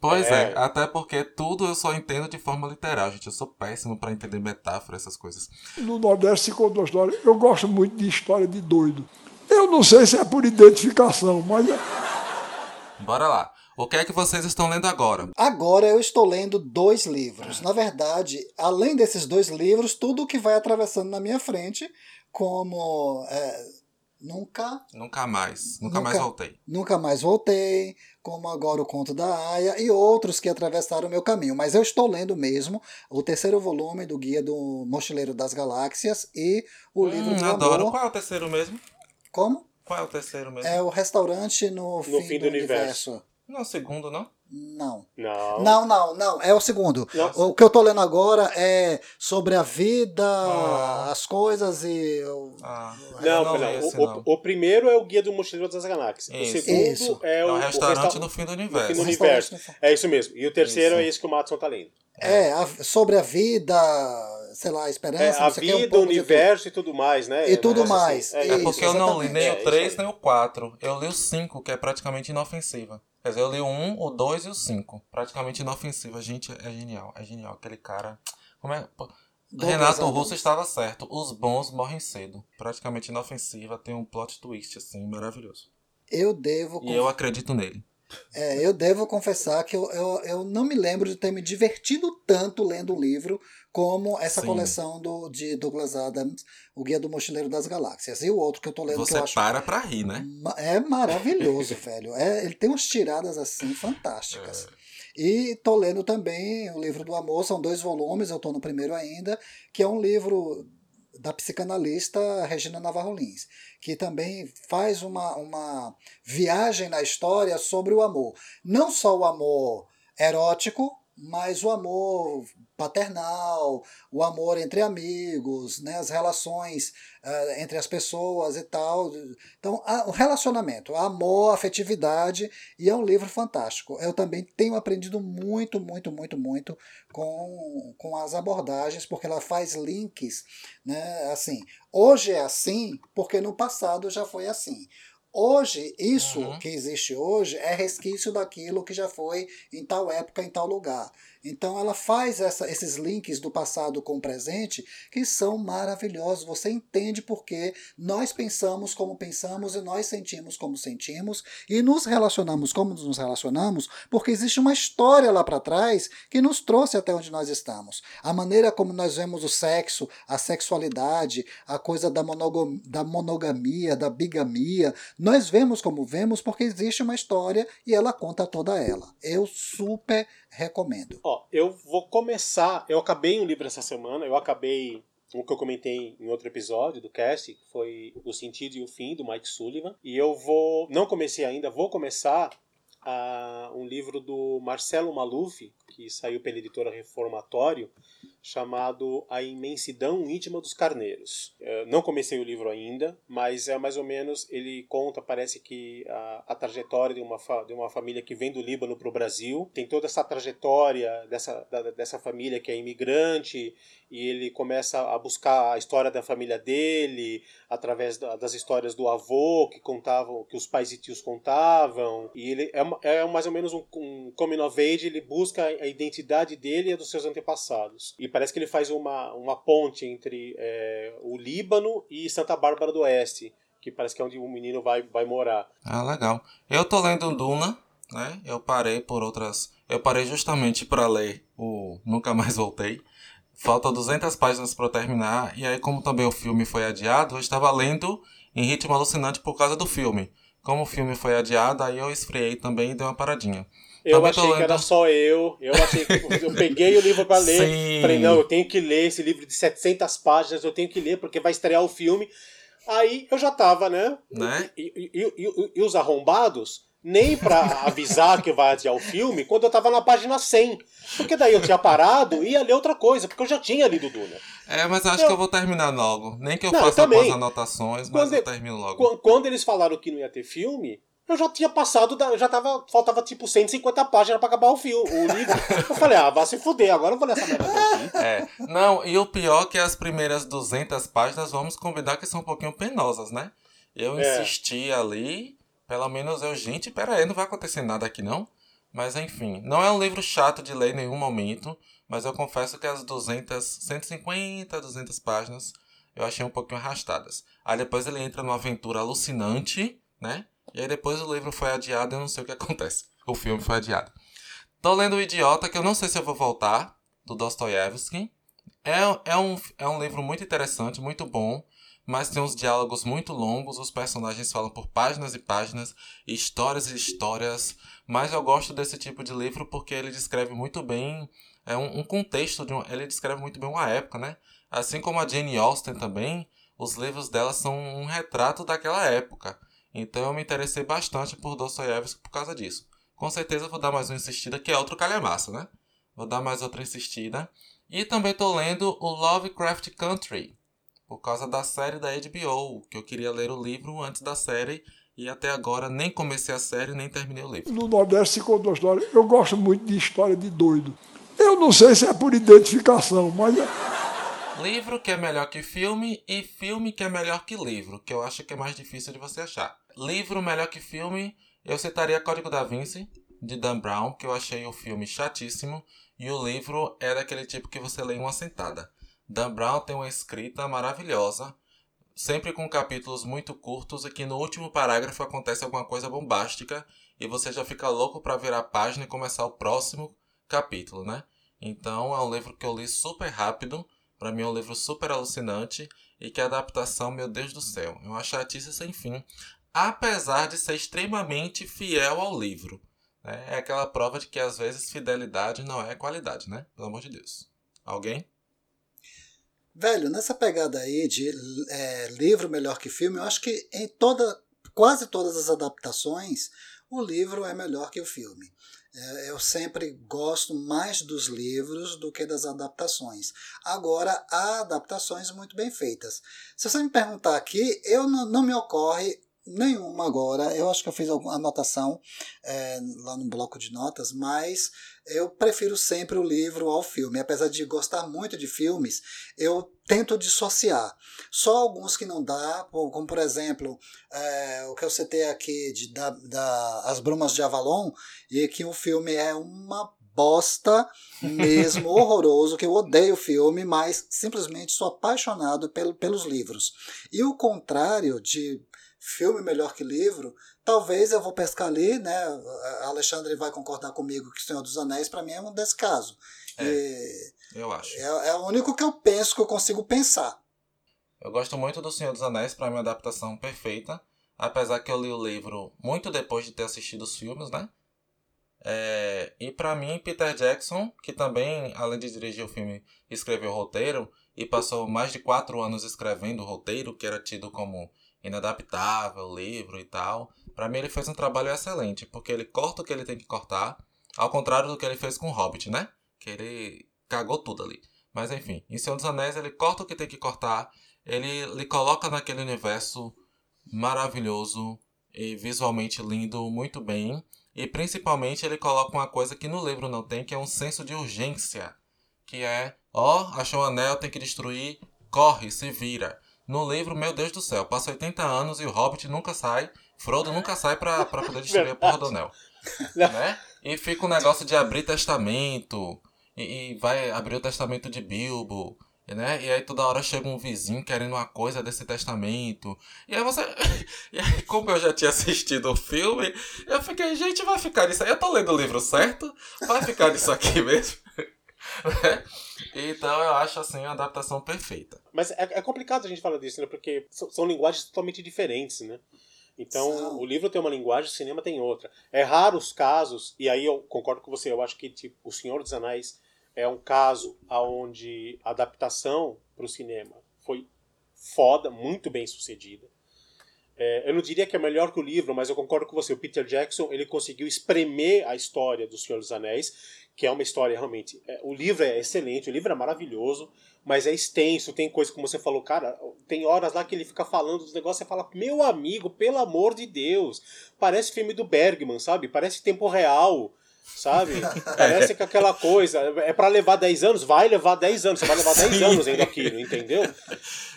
pois é. É. até porque tudo eu só entendo de forma literal, gente. Eu sou péssimo pra entender metáfora, essas coisas. No Nordeste se conta uma história. Eu gosto muito de história de doido. Eu não sei se é por identificação, mas é- Bora lá. O que é que vocês estão lendo agora? Agora eu estou lendo dois livros. Na verdade, além desses dois livros, tudo que vai atravessando na minha frente, como é, Nunca, Nunca mais. Nunca, Nunca. mais voltei. Nunca Mais Voltei, como agora o Conto da Aya e outros que atravessaram o meu caminho. Mas eu estou lendo mesmo o terceiro volume do Guia do Mochileiro das Galáxias e o livro Hum, do adoro. amor. Qual é o terceiro mesmo? Como? Qual é o terceiro mesmo? É o restaurante no, fim, do, universo. Não é o segundo, não? Não. Não. Não, não, não. É o segundo. Nossa. O que eu tô lendo agora é sobre a vida, Ah. as coisas e. Ah, Não, não, li esse, o, não. o, o primeiro é o Guia do Mochileiro das Galáxias. Isso. O segundo Isso. é É o, o restaurante resta- no fim do no universo. fim do universo. É isso mesmo. E o terceiro Isso. é esse que o Matson tá lendo. É, a- sobre a vida, sei lá, a esperança, É, a não sei o que, um vida, o de tudo. universo e tudo mais, né? E tudo É, mais. É, É Isso, porque eu não li nem É, o isso 3 aí. nem o 4. Eu li o 5, que é praticamente inofensiva. Quer dizer, eu li o 1, o 2 e o 5. Praticamente inofensiva. Gente, é genial. É genial. Aquele cara. Como é? Douglas Renato. Russo estava certo. Os bons morrem cedo. Praticamente inofensiva. Tem um plot twist, assim, maravilhoso. Eu devo, E eu acredito nele. é, eu devo confessar que eu, eu, eu não me lembro de ter me divertido tanto lendo um livro como essa Sim. coleção do, de Douglas Adams, O Guia do Mochileiro das Galáxias. E o outro que eu tô lendo que Você eu acho para pra rir, né? É maravilhoso, [LAUGHS] velho. É, ele tem umas tiradas assim fantásticas. E tô lendo também o livro do amor, são dois volumes, eu tô no primeiro ainda, que é um livro da psicanalista Regina Navarro Lins, que também faz uma, uma viagem na história sobre o amor. Não só o amor erótico, mas o amor paternal, o amor entre amigos, né, as relações ah, entre as pessoas e tal. Então, a- o relacionamento, amor, afetividade, e é um livro fantástico. Eu também tenho aprendido muito, muito, muito, muito com, com as abordagens, porque ela faz links, né? Assim, hoje é assim, porque no passado já foi assim. Hoje, isso Uhum. que existe hoje é resquício daquilo que já foi em tal época, em tal lugar. Então ela faz essa- esses links do passado com o presente que são maravilhosos. Você entende porque nós pensamos como pensamos e nós sentimos como sentimos e nos relacionamos como nos relacionamos, porque existe uma história lá para trás que nos trouxe até onde nós estamos. A maneira como nós vemos o sexo, a sexualidade, a coisa da, monogo- da monogamia, da bigamia, nós vemos como vemos porque existe uma história e ela conta toda ela. Eu super recomendo. Ó, eu vou começar. Eu acabei um livro essa semana. Eu acabei o que eu comentei em outro episódio do cast, que foi O Sentido e o Fim, do Mike Sullivan. E eu vou. Não comecei ainda, vou começar a, um livro do Marcelo Maluf, que saiu pela editora Reformatório, chamado A Imensidão Íntima dos Carneiros. Eu não comecei o livro ainda, mas é mais ou menos, ele conta, parece que a, a trajetória de uma, de uma família que vem do Líbano para o Brasil, tem toda essa trajetória dessa, da- dessa família que é imigrante, e ele começa a buscar a história da família dele, através da- das histórias do avô que contavam, que os pais e tios contavam, e ele é, é mais ou menos um, um coming of age, ele busca a identidade dele e a dos seus antepassados. E parece que ele faz uma, uma ponte entre é, o Líbano e Santa Bárbara do Oeste, que parece que é onde o menino vai, vai morar. Ah, legal. Eu tô lendo Duna, né? Eu parei por outras. Eu parei justamente pra ler o Nunca Mais Voltei. Faltam 200 páginas eu terminar. E aí, como também o filme foi adiado, eu estava lendo em ritmo alucinante por causa do filme. Como o filme foi adiado, aí eu esfriei também e dei uma paradinha. Eu Também achei que lendo- era só eu. Eu achei que eu peguei o livro para ler. [LAUGHS] Sim. Falei, não, eu tenho que ler esse livro de 700 páginas, eu tenho que ler porque vai estrear o filme. Aí eu já tava, né? Né? E, e- e- e- e os arrombados, nem pra avisar que vai adiar o filme, quando eu tava na página 100. Porque daí eu tinha parado e ia ler outra coisa, porque eu já tinha lido Duna. É, mas acho Eu- que eu vou terminar logo. Nem que eu Não, faça algumas anotações, mas Quando eu termino logo. Qu- Quando eles falaram que não ia ter filme, eu já tinha passado, da, já tava, faltava tipo 150 páginas pra acabar o filme, o livro. Eu falei, ah, vai se fuder, agora eu vou ler essa merda aqui. É, não, e o pior é que as primeiras 200 páginas, vamos combinar que são um pouquinho penosas, né? Eu É. insisti ali, pelo menos eu, gente, pera aí, não vai acontecer nada aqui não. Mas enfim, não é um livro chato de ler em nenhum momento, mas eu confesso que as 200, 150, 200 páginas eu achei um pouquinho arrastadas. Aí depois ele entra numa aventura alucinante, né? E aí depois o livro foi adiado e eu não sei o que [LAUGHS] acontece. O filme foi adiado. Tô lendo O Idiota, que eu não sei se eu vou voltar, do Dostoiévski. É, é, um, é um livro muito interessante, muito bom, mas tem uns diálogos muito longos, os personagens falam por páginas e páginas, histórias e histórias, mas eu gosto desse tipo de livro porque ele descreve muito bem é um, um contexto, de um, ele descreve muito bem uma época, né? Assim como a Jane Austen também, os livros dela são um retrato daquela época. Então eu me interessei bastante por Dostoiévski por causa disso. Com certeza vou dar mais uma insistida, que é outro calhamaço, né? Vou dar mais outra insistida. E também tô lendo o Lovecraft Country, por causa da série da HBO, que eu queria ler o livro antes da série e até agora nem comecei a série nem terminei o livro. No Nordeste se conta uma história. Eu gosto muito de história de doido. Eu não sei se é por identificação, mas é- Livro que é melhor que filme e filme que é melhor que livro, que eu acho que é mais difícil de você achar. Livro melhor que filme, eu citaria Código da Vinci, de Dan Brown, que eu achei o filme chatíssimo, e o livro é daquele tipo que você lê em uma sentada. Dan Brown tem uma escrita maravilhosa, sempre com capítulos muito curtos e que no último parágrafo acontece alguma coisa bombástica e você já fica louco para virar a página e começar o próximo capítulo, né? Então é um livro que eu li super rápido, para mim é um livro super alucinante e que a adaptação, meu Deus do céu, é uma chatice sem fim, apesar de ser extremamente fiel ao livro. né? É aquela prova de que às vezes fidelidade não é qualidade, né? Pelo amor de Deus. Alguém? Velho, nessa pegada aí de é, livro melhor que filme, eu acho que em toda, quase todas as adaptações, o livro é melhor que o filme. É, eu sempre gosto mais dos livros do que das adaptações. Agora, há adaptações muito bem feitas. Se você me perguntar aqui, eu não, não me ocorre nenhuma agora. Eu acho que eu fiz alguma anotação é, lá no bloco de notas, mas eu prefiro sempre o livro ao filme. Apesar de gostar muito de filmes, eu tento dissociar. Só alguns que não dá, como por exemplo, é, o que eu citei aqui de, da, da, As Brumas de Avalon, e que o filme é uma bosta mesmo, [LAUGHS] horroroso, que eu odeio o filme, mas simplesmente sou apaixonado pelo, pelos livros. E o contrário de filme melhor que livro, talvez eu vou pescar ali, né? A Alexandre vai concordar comigo que O Senhor dos Anéis, para mim, é um desse caso. É, E eu acho. é, é o único que eu penso que eu consigo pensar. Eu gosto muito do Senhor dos Anéis, para mim é uma adaptação perfeita. Apesar que eu li o livro muito depois de ter assistido os filmes, né? É, e para mim, Peter Jackson, que também, além de dirigir o filme, escreveu o roteiro e passou mais de quatro anos escrevendo o roteiro, que era tido como inadaptável, livro e tal. Para mim, ele fez um trabalho excelente, porque ele corta o que ele tem que cortar, ao contrário do que ele fez com o Hobbit, né? Que ele cagou tudo ali. Mas enfim, em Senhor dos Anéis, ele corta o que tem que cortar, ele lhe coloca naquele universo maravilhoso e visualmente lindo, muito bem. E principalmente ele coloca uma coisa que no livro não tem, que é um senso de urgência. Que é, ó, achou o anel, tem que destruir, corre, se vira. No livro, meu Deus do céu, passa 80 anos e o Hobbit nunca sai, Frodo nunca sai pra, pra poder [LAUGHS] destruir a porra do anel. né? E fica um negócio de abrir testamento, e, e vai abrir o testamento de Bilbo, né? E aí toda hora chega um vizinho querendo uma coisa desse testamento. E aí você. [LAUGHS] E aí, como eu já tinha assistido o filme, eu fiquei, gente, vai ficar nisso aí. Eu tô lendo o livro certo? Vai ficar nisso aqui mesmo? [LAUGHS] [LAUGHS] Então eu acho assim uma adaptação perfeita. Mas é, é complicado a gente falar disso, né? Porque são, são linguagens totalmente diferentes, né? Então, São. o livro tem uma linguagem, o cinema tem outra. É raro os casos, e aí eu concordo com você, eu acho que tipo, O Senhor dos Anéis é um caso onde a adaptação para o cinema foi foda, muito bem sucedida. É, eu não diria que é melhor que o livro, mas eu concordo com você. O Peter Jackson ele conseguiu espremer a história do Senhor dos Anéis, que é uma história realmente. É, o livro é excelente, o livro é maravilhoso, mas é extenso. Tem coisa como você falou, cara. Tem horas lá que ele fica falando dos negócios e fala: Meu amigo, pelo amor de Deus, parece filme do Bergman, sabe? Parece tempo real sabe? [LAUGHS] Parece que aquela coisa é para levar 10 anos, vai levar 10 anos, você vai levar 10 Sim. anos ainda aquilo, entendeu?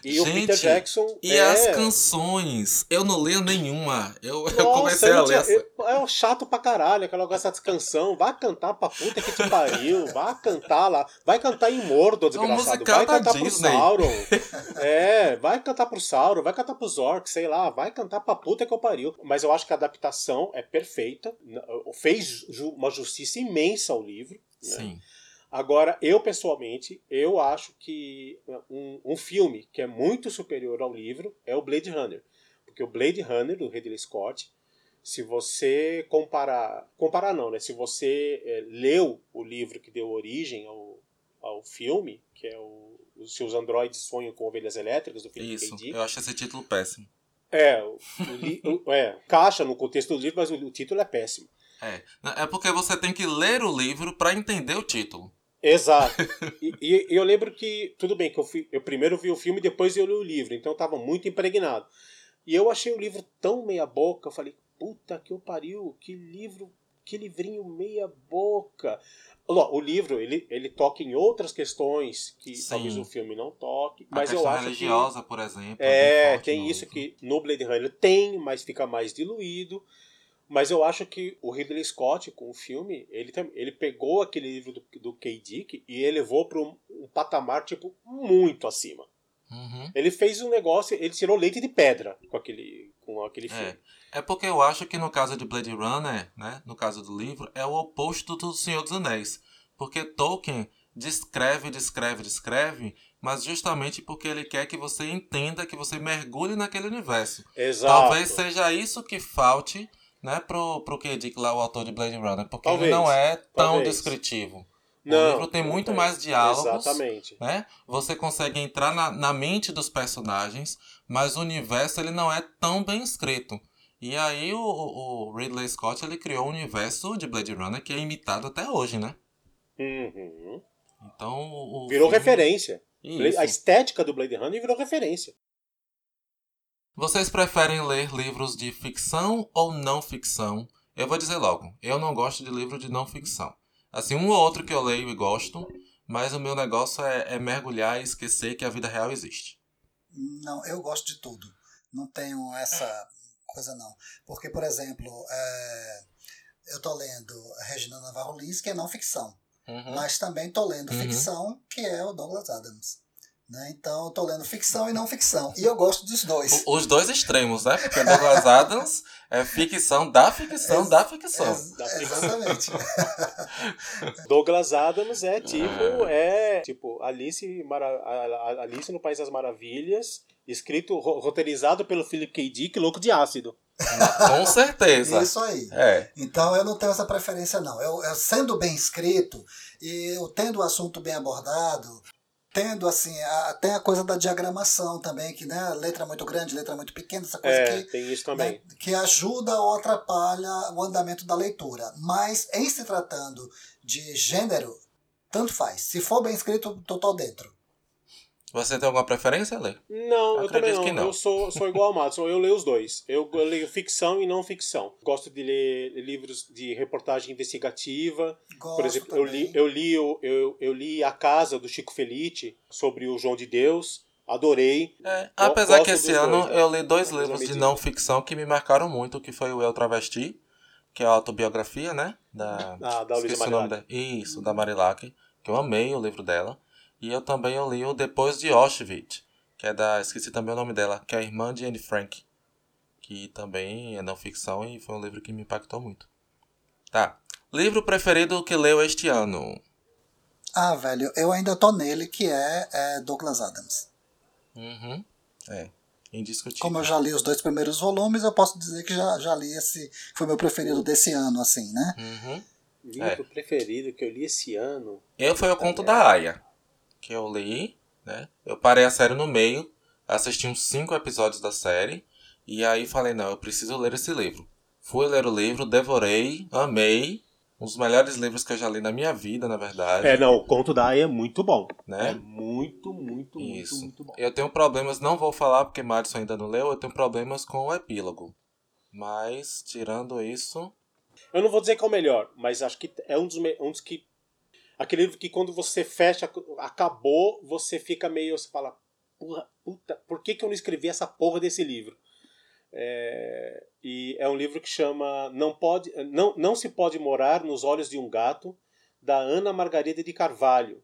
E Gente, o Peter Jackson. E é... as canções? Eu não leio nenhuma. Eu, Nossa, eu comecei a ler. Eu, é um chato pra caralho aquela essa canção. Vai cantar pra puta que te pariu. Vai cantar lá. Vai cantar em Mordor, desgraçado. Vai cantar pro Disney. Sauron. [LAUGHS] É, vai cantar pro Sauron, vai cantar pros orcs, sei lá. Vai cantar pra puta que eu pariu. Mas eu acho que a adaptação é perfeita. Fez uma justiça imensa ao livro. Né? Sim. Agora, eu pessoalmente, eu acho que um, um, filme que é muito superior ao livro é o Blade Runner. Porque o Blade Runner, do Ridley Scott, se você comparar... Comparar não, né? Se você é, leu o livro que deu origem ao, ao filme, que é o Os Seus Androides Sonham com Ovelhas Elétricas, do Philip Isso, K. Dick, eu acho esse título péssimo. É, o, o, é, [LAUGHS] caixa no contexto do livro, mas o, o título é péssimo. É, é porque você tem que ler o livro para entender o título. Exato. [LAUGHS] e, e, eu lembro que, tudo bem, que eu, fui, eu primeiro vi o filme e depois eu li o livro, então eu tava muito impregnado. E eu achei o livro tão meia boca, eu falei, puta que eu pariu, que livro, que livrinho meia boca. O livro, ele, ele toca em outras questões que Sim. talvez o filme não toque, mas eu acho religiosa, que, por exemplo. É, é tem isso que no Blade Runner tem, mas fica mais diluído. Mas eu acho que o Ridley Scott, com o filme, ele, ele pegou aquele livro do, do K. Dick e elevou para um, um, patamar, tipo, muito acima. Uhum. Ele fez um negócio, ele tirou leite de pedra com aquele, com aquele filme. É. é porque eu acho que no caso de Blade Runner, né, no caso do livro, é o oposto do Senhor dos Anéis. Porque Tolkien descreve, descreve, descreve, mas justamente porque ele quer que você entenda, que você mergulhe naquele universo. Exato. Talvez seja isso que falte né, pro, pro K. Dick lá, o autor de Blade Runner, porque talvez, ele não é tão talvez. descritivo. Não, o livro tem muito tem. mais diálogos. Exatamente. Né? Você consegue entrar na, na mente dos personagens, mas o universo ele não é tão bem escrito. E aí o, o Ridley Scott ele criou o universo de Blade Runner que é imitado até hoje, né? Uhum. Então o virou filme... referência. Isso. A estética do Blade Runner virou referência. Vocês preferem ler livros de ficção ou não ficção? Eu vou dizer logo, eu não gosto de livro de não ficção. Assim, um ou outro que eu leio e gosto, mas o meu negócio é, é mergulhar e esquecer que a vida real existe. Não, eu gosto de tudo. Não tenho essa coisa não. Porque, por exemplo, é, eu tô lendo Regina Navarro Lins, que é não ficção. Uhum. Mas também tô lendo uhum. ficção, que é o Douglas Adams. Né? Então eu tô lendo ficção e não ficção. E eu gosto dos dois. Os dois extremos, né? Porque Douglas [LAUGHS] Adams é ficção da ficção ex da ficção. Da ficção. Exatamente. [LAUGHS] Douglas Adams é tipo, é tipo Alice, Mara Alice no País das Maravilhas, escrito, roteirizado pelo Philip K. Dick, louco de ácido. Com certeza. Isso aí. É. Então eu não tenho essa preferência, não. Eu, eu sendo bem escrito e eu tendo o assunto bem abordado, tendo assim, até a coisa da diagramação também, que né, letra muito grande, letra muito pequena, essa coisa é, que, tem isso também. Né, que ajuda ou atrapalha o andamento da leitura. Mas em se tratando de gênero, tanto faz. Se for bem escrito, tô dentro. Você tem alguma preferência, Lê? Não, eu também não. não. Eu sou, sou igual ao Matos, eu leio os dois. Eu, eu, leio ficção e não ficção. Gosto de ler livros de reportagem investigativa. Gosto Por exemplo, eu li, eu, li, eu, eu, eu li A Casa, do Chico Felice, sobre o João de Deus. Adorei. É, apesar que esse ano dois, né? eu li dois livros de não ficção que me marcaram muito, que foi o Eu Travesti, que é a autobiografia, né? Da, ah, da Luísa Marilac. Isso, da Marilac, que eu amei o livro dela. E eu também eu li o Depois de Auschwitz, que é da. Esqueci também o nome dela, que é a irmã de Anne Frank. Que também é não ficção e foi um livro que me impactou muito. Tá. Livro preferido que leu este ano? Ah, velho, eu ainda tô nele, que é, é Douglas Adams. Uhum. É. Indiscutível. Como eu já li os dois primeiros volumes, eu posso dizer que já, já li esse. Foi meu preferido desse ano, assim, né? Uhum. Livro é. preferido que eu li esse ano. Eu foi o Conto da Aya que eu li, né? Eu parei a série no meio, assisti uns cinco episódios da série E aí falei, não, eu preciso ler esse livro. Fui ler o livro, devorei, amei. Um dos melhores livros que eu já li na minha vida, na verdade. É, não, o conto da Aya é muito bom. Né? É muito, muito, Isso. muito, muito bom. Eu tenho problemas, não vou falar porque Madison ainda não leu, eu tenho problemas com o epílogo. Mas, tirando isso. Eu não vou dizer que é o melhor, mas acho que é um dos, um dos que. Aquele livro que quando você fecha, acabou, você fica meio. Você fala, porra, puta, por que, que eu não escrevi essa porra desse livro? É, e é um livro que chama Não, pode, não, não Se Pode Morar nos Olhos de um Gato, da Ana Margarida de Carvalho,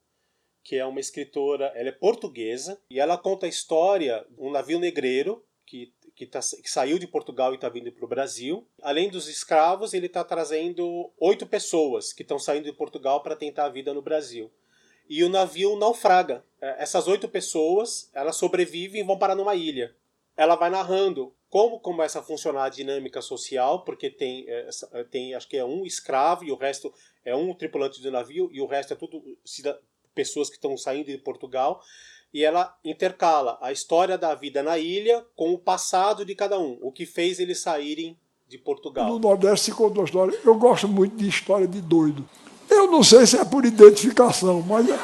que é uma escritora, ela é portuguesa, e ela conta a história de um navio negreiro que, que, tá, que saiu de Portugal e está vindo para o Brasil. Além dos escravos, ele está trazendo oito pessoas que estão saindo de Portugal para tentar a vida no Brasil. E o navio naufraga. É, Essas oito pessoas, elas sobrevivem e vão parar numa ilha. Ela vai narrando como começa a funcionar a dinâmica social, porque tem, é, é, tem acho que é um escravo e o resto é um tripulante do navio e o resto é tudo pessoas que estão saindo de Portugal. E ela intercala a história da vida na ilha com o passado de cada um, o que fez eles saírem de Portugal. No Nordeste se conta uma história. Eu gosto muito de história de doido. Eu não sei se é por identificação, mas é-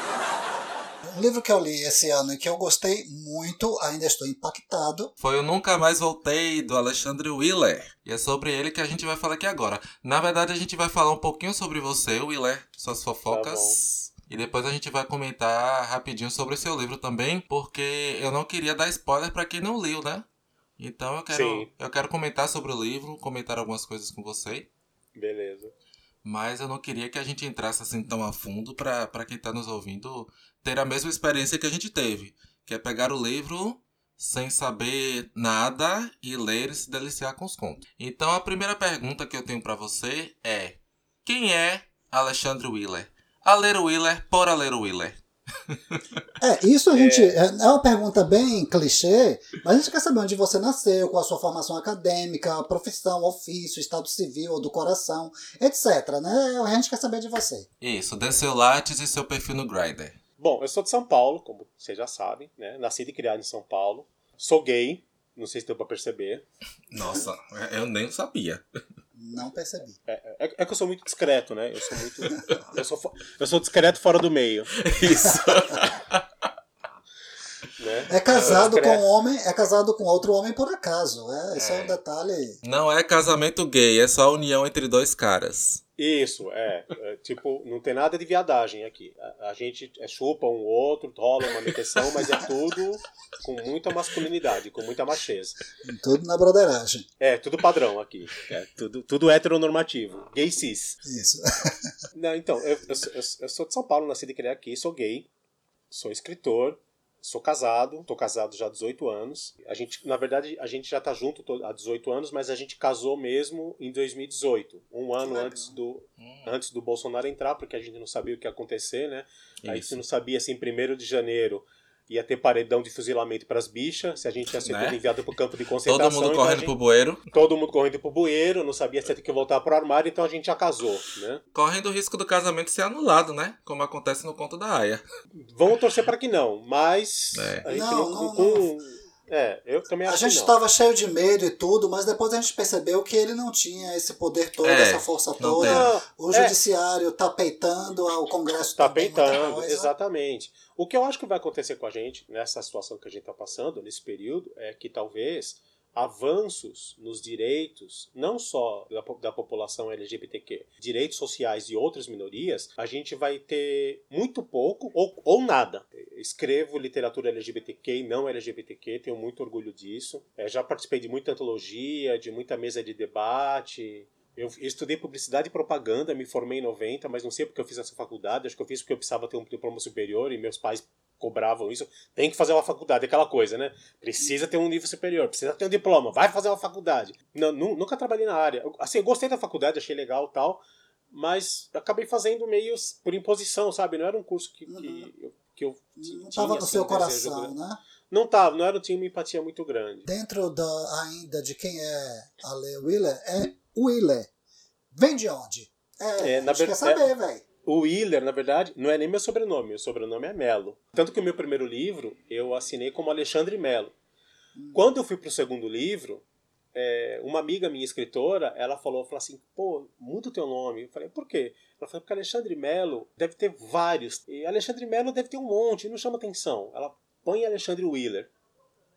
Um livro que eu li esse ano e que eu gostei muito, ainda estou impactado. Foi o Nunca Mais Voltei, do Alexandre Willer. E é sobre ele que a gente vai falar aqui agora. Na verdade, a gente vai falar um pouquinho sobre você, Willer, suas fofocas. E depois a gente vai comentar rapidinho sobre o seu livro também, porque eu não queria dar spoiler pra quem não leu, né? Então eu quero, Sim. eu quero comentar sobre o livro, comentar algumas coisas com você. Beleza. Mas eu não queria que a gente entrasse assim tão a fundo pra quem tá nos ouvindo ter a mesma experiência que a gente teve. Que é pegar o livro sem saber nada e ler e se deliciar com os contos. Então a primeira pergunta que eu tenho pra você é: Quem é Alexandre Willer? A ler Willer por a ler Willer. É, isso a gente. É, é uma pergunta bem clichê, mas a gente quer saber onde você nasceu, qual a sua formação acadêmica, profissão, ofício, estado civil ou do coração, etc. Né? A gente quer saber de você. Isso, dê seu látis e seu perfil no Grindr. Bom, eu sou de São Paulo, como vocês já sabem, né? Nascido e criado em São Paulo. Sou gay, não sei se deu pra perceber. Nossa, eu nem sabia. Não percebi. É, é que eu sou muito discreto, né? Eu sou muito. eu, sou, fo- eu sou discreto fora do meio. [LAUGHS] Isso. [LAUGHS] Né? É casado com um homem, é casado com outro homem por acaso. É, esse é, um detalhe. Não é casamento gay, é só união entre dois caras. Isso, é, é, Tipo, não tem nada de viadagem aqui. A, a gente é, chupa um outro, rola uma meteção, mas é tudo com muita masculinidade, com muita macheza. Tudo na broderagem. É, tudo padrão aqui. É, tudo, tudo heteronormativo. Gay cis. Isso. Não, então, eu, eu, sou- eu, eu sou de São Paulo, nascido e criado aqui, sou gay, sou escritor, sou casado, tô casado já há 18 anos. A gente, na verdade, a gente já tá junto to- há 18 anos, mas a gente casou mesmo em 2018, um ano antes do antes do Bolsonaro entrar, porque a gente não sabia o que ia acontecer, né? A gente Isso. não sabia se em 1 de janeiro ia ter paredão de fuzilamento para as bichas, se a gente ia ser Né? enviado pro campo de concentração. Todo mundo então correndo gente- pro bueiro. Todo mundo correndo pro bueiro, não sabia se ia ter que voltar pro armário, então a gente já casou, né? Correndo o risco do casamento ser anulado, né? Como acontece no conto da Aya. Vamos torcer para que não, mas É. a gente Não, não, não, com- É, eu também A gente estava cheio de medo e tudo, mas depois a gente percebeu que ele não tinha esse poder todo, É, essa força toda. tem. O é. judiciário tá peitando, o Congresso Tá também, muita peitando, exatamente. O que eu acho que vai acontecer com a gente nessa situação que a gente está passando, nesse período, é que talvez avanços nos direitos, não só da, da população LGBTQ, direitos sociais de outras minorias, a gente vai ter muito pouco ou, ou nada. Escrevo literatura LGBTQ e não LGBTQ, tenho muito orgulho disso. É, já participei de muita antologia, de muita mesa de debate, eu estudei publicidade e propaganda, me formei em 90, mas não sei porque eu fiz essa faculdade. Acho que eu fiz porque eu precisava ter um diploma superior e meus pais cobravam isso. Tem que fazer uma faculdade, aquela coisa, né? Precisa ter um nível superior, precisa ter um diploma, vai fazer uma faculdade. Não, nu- nunca trabalhei na área. Assim, eu gostei da faculdade, achei legal tal, mas acabei fazendo meio por imposição, sabe? Não era um curso que, que, eu, que eu Não estava no assim, seu desejo coração, grande. né? Não tava, não era, tinha uma empatia muito grande. Dentro da, ainda de quem é a Willer, é Willer. Vem de onde? É, É, na gente quer verdade- saber, velho. O Willer, na verdade, não é nem meu sobrenome, meu sobrenome é Melo. Tanto que o meu primeiro livro eu assinei como Alexandre Melo. Quando eu fui pro segundo livro, é, uma amiga minha escritora, ela falou, falou assim, pô, muda o teu nome. Eu falei, por quê? Ela falou, porque Alexandre Melo deve ter vários. E Alexandre Melo deve ter um monte, não chama atenção. Ela põe Alexandre Wheeler.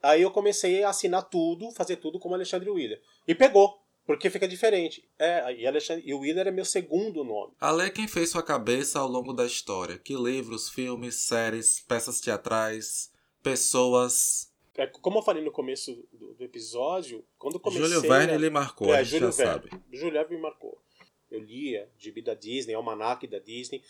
Aí eu comecei a assinar tudo, fazer tudo como Alexandre Wheeler. E pegou. Porque fica diferente. É, e, Alexandre, e o Wheeler é meu segundo nome. Ale, quem fez sua cabeça ao longo da história? Que livros, filmes, séries, peças teatrais, pessoas. É, como eu falei no começo do, do episódio, quando comecei. Júlio Verne a... lhe marcou, é, a gente Júlio já Verne. sabe. Júlio Verne me marcou. Eu lia Gibi da Disney, Almanac da Disney.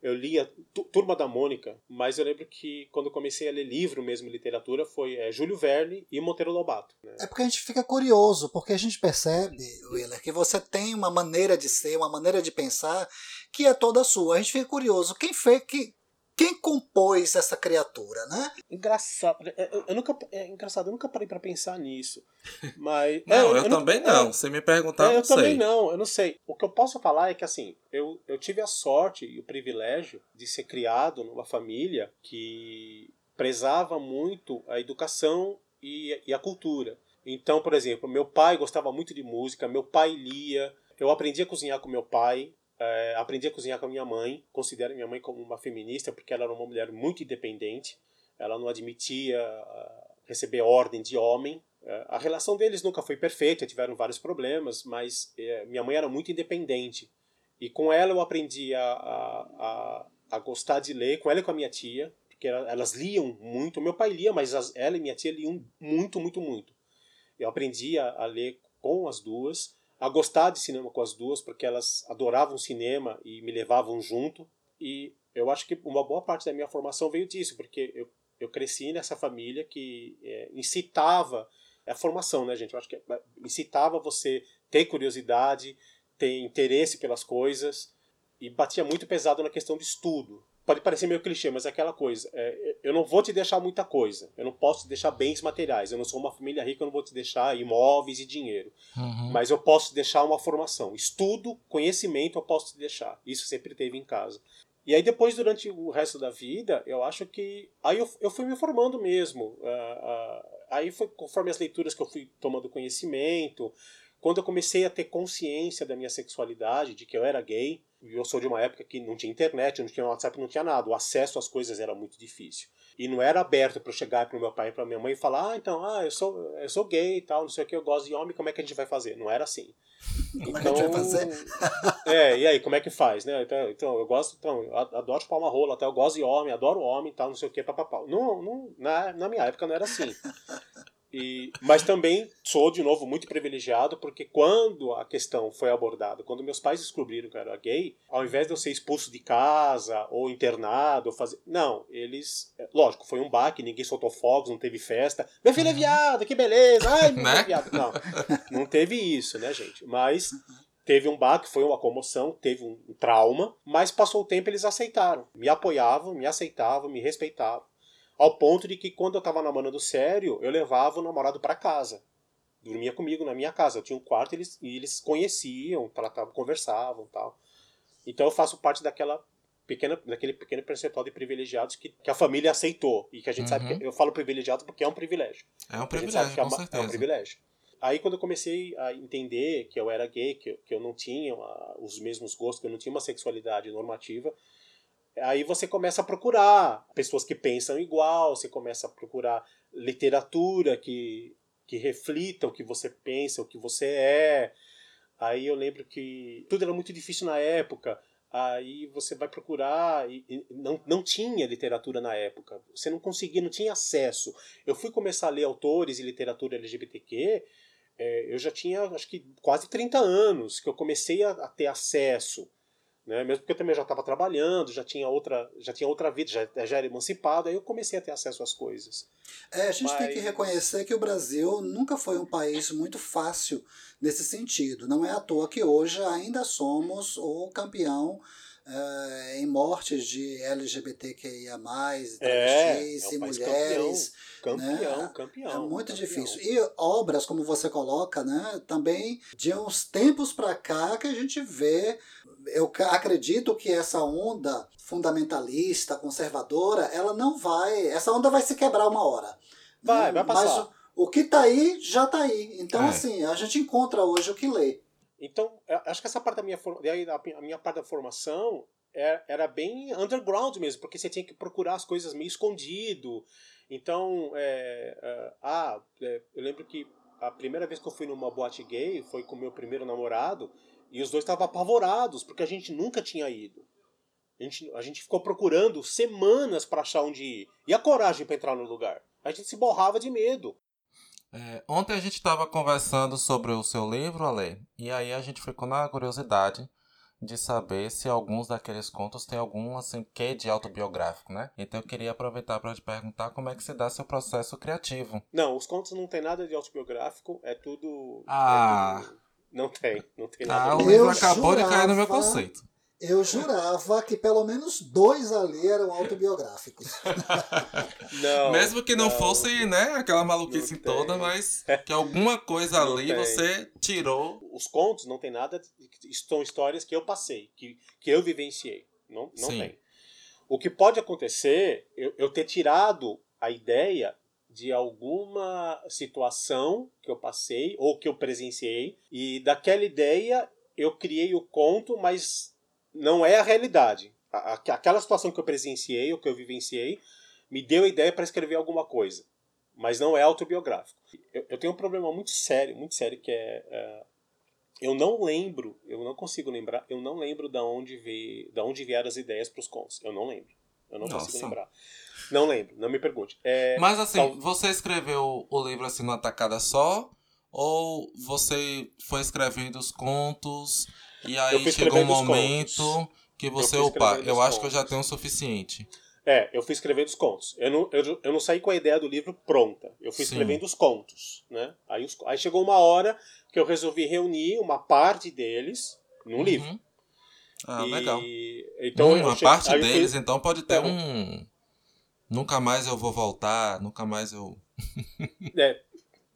Eu lia Turma da Mônica, mas eu lembro que quando comecei a ler livro mesmo, literatura, foi é, Júlio Verne e Monteiro Lobato. Né? É porque a gente fica curioso, porque a gente percebe, Willer, que você tem uma maneira de ser, uma maneira de pensar que é toda sua. A gente fica curioso, quem fez, que, quem compôs essa criatura, né? Engraçado, eu, eu nunca, é engraçado, eu nunca parei para pensar nisso, [LAUGHS] mas não, é, eu, eu, também não. não. Se me perguntar, É, não eu também sei. não, eu não sei. O que eu posso falar é que assim, eu, eu tive a sorte e o privilégio de ser criado numa família que prezava muito a educação e, e a cultura. Então, por exemplo, meu pai gostava muito de música, meu pai lia, eu aprendi a cozinhar com meu pai, é, aprendi a cozinhar com a minha mãe, considero minha mãe como uma feminista porque ela era uma mulher muito independente, ela não admitia uh, receber ordem de homem. Uh, a relação deles nunca foi perfeita, tiveram vários problemas, mas uh, minha mãe era muito independente. E com ela eu aprendi a, a, a, a gostar de ler, com ela e com a minha tia, porque elas liam muito. Meu pai lia, mas as, ela e minha tia liam muito, muito, muito. Eu aprendi a, a ler com as duas a gostar de cinema com as duas, porque elas adoravam cinema e me levavam junto. E eu acho que uma boa parte da minha formação veio disso, porque eu, eu cresci nessa família que é, incitava a formação, né, gente? Eu acho que incitava você ter curiosidade, ter interesse pelas coisas e batia muito pesado na questão de estudo. Pode parecer meio clichê, mas é aquela coisa. É, eu não vou te deixar muita coisa. Eu não posso te deixar bens materiais. Eu não sou uma família rica, eu não vou te deixar imóveis e dinheiro. Uhum. Mas eu posso te deixar uma formação. Estudo, conhecimento, eu posso te deixar. Isso sempre teve em casa. E aí depois, durante o resto da vida, eu acho que... Aí eu, eu fui me formando mesmo. Uh, uh, aí foi conforme as leituras que eu fui tomando conhecimento. Quando eu comecei a ter consciência da minha sexualidade, de que eu era gay, eu sou de uma época que não tinha internet, não tinha WhatsApp, não tinha nada. O acesso às coisas era muito difícil. E não era aberto para eu chegar para o meu pai e para minha mãe e falar: ah, então, ah, eu sou, eu sou gay e tal, não sei o que, eu gosto de homem, como é que a gente vai fazer? Não era assim. [LAUGHS] Como é que a gente vai fazer? é, e aí, como é que faz, né? Então, então eu gosto, então, eu adoro chupar uma rola, até eu gosto de homem, adoro homem e tal, não sei o que, papapá. Não, não, na, na minha época não era assim. E, mas também sou, de novo, muito privilegiado, porque quando a questão foi abordada, quando meus pais descobriram que eu era gay, ao invés de eu ser expulso de casa, ou internado, ou fazer. Não, eles. Lógico, foi um baque, ninguém soltou fogos, não teve festa. Meu filho é viado, que beleza! Ai, meu filho é viado. Não, não teve isso, né, gente? Mas teve um baque, foi uma comoção, teve um trauma, mas passou o tempo eles aceitaram. Me apoiavam, me aceitavam, me respeitavam. Ao ponto de que quando eu tava namorando sério, eu levava o namorado para casa. Dormia comigo na minha casa. Eu tinha um quarto e eles, e eles conheciam, tratavam, conversavam tal. Então eu faço parte daquela pequena, daquele pequeno percentual de privilegiados que, que a família aceitou. E que a gente Uhum. sabe que eu falo privilegiado porque é um privilégio. É um privilégio, é, com uma- certeza. é um privilégio. Aí quando eu comecei a entender que eu era gay, que, eu- que eu não tinha ah, os mesmos gostos, que eu não tinha uma sexualidade normativa, aí você começa a procurar pessoas que pensam igual, você começa a procurar literatura que, que reflita o que você pensa, o que você é. Aí eu lembro que tudo era muito difícil na época. Aí você vai procurar e, e não, não tinha literatura na época. Você não conseguia, não tinha acesso. Eu fui começar a ler autores e literatura LGBTQ, é, eu já tinha acho que quase 30 anos que eu comecei a, a ter acesso. Né? Mesmo porque eu também já estava trabalhando, já tinha outra, já tinha outra vida, já, já era emancipado, aí eu comecei a ter acesso às coisas. É, a gente tem que Mas- reconhecer que o Brasil nunca foi um país muito fácil nesse sentido. Não é à toa que hoje ainda somos o campeão eh, em mortes de LGBTQIA, travestis É, é e um país mulheres. Campeão, né? campeão. É muito campeão. difícil. E obras, como você coloca, né, também de uns tempos para cá que a gente vê. Eu acredito que essa onda fundamentalista, conservadora, ela não vai. Essa onda vai se quebrar uma hora. Vai, né? vai passar. Mas o, O que tá aí, já tá aí. Então, É. assim, a gente encontra hoje o que lê. Então, eu acho que essa parte da minha, a minha parte da formação é- era bem underground mesmo, porque você tinha que procurar as coisas meio escondido. Então, é, é, ah, é, eu lembro que a primeira vez que eu fui numa boate gay foi com meu primeiro namorado e os dois estavam apavorados, porque a gente nunca tinha ido. A gente, a gente ficou procurando semanas para achar onde ir. E a coragem para entrar no lugar? A gente se borrava de medo. É, ontem a gente estava conversando sobre o seu livro, Ale, e aí a gente ficou na curiosidade de saber se alguns daqueles contos têm algum assim quê de autobiográfico, né? Então eu queria aproveitar para te perguntar como é que se dá seu processo criativo. Não, os contos não tem nada de autobiográfico, é tudo. Ah. é tudo- não tem, não tem Ah, nada. o de- livro acabou de cair no meu jurava- conceito. Eu jurava que pelo menos dois ali eram autobiográficos. [LAUGHS] Não, Mesmo que não, fosse, né, aquela maluquice Não toda, mas que alguma coisa Não ali tem. você tirou. Os contos não tem nada. São histórias que eu passei, que, que eu vivenciei. Não, não Sim. tem. O que pode acontecer, eu, eu ter tirado a ideia de alguma situação que eu passei ou que eu presenciei, e daquela ideia eu criei o conto, mas não é a realidade. A- Aquela situação que eu presenciei ou que eu vivenciei me deu a ideia para escrever alguma coisa, mas não é autobiográfico. Eu, eu tenho um problema muito sério, muito sério, que é, é, eu não lembro, eu não consigo lembrar, eu não lembro da onde veio, da onde vieram as ideias para os contos. Eu não lembro. Eu não Nossa. consigo lembrar. Não lembro, não me pergunte. É, Mas assim, tal- você escreveu o livro assim numa tacada só? Ou você foi escrevendo os contos e Eu aí chegou um momento contos. que você, fui opa, eu acho que eu já tenho o suficiente. É, eu fui escrevendo os contos. Eu não, eu, eu não saí com a ideia do livro pronta. Eu fui Sim. escrevendo os contos, né? Aí, os- aí chegou uma hora que eu resolvi reunir uma parte deles num livro. Uhum. Ah, E- legal. Então Hum, eu uma parte eu fui- deles, então, pode ter É, um. Nunca mais eu vou voltar, nunca mais eu. é,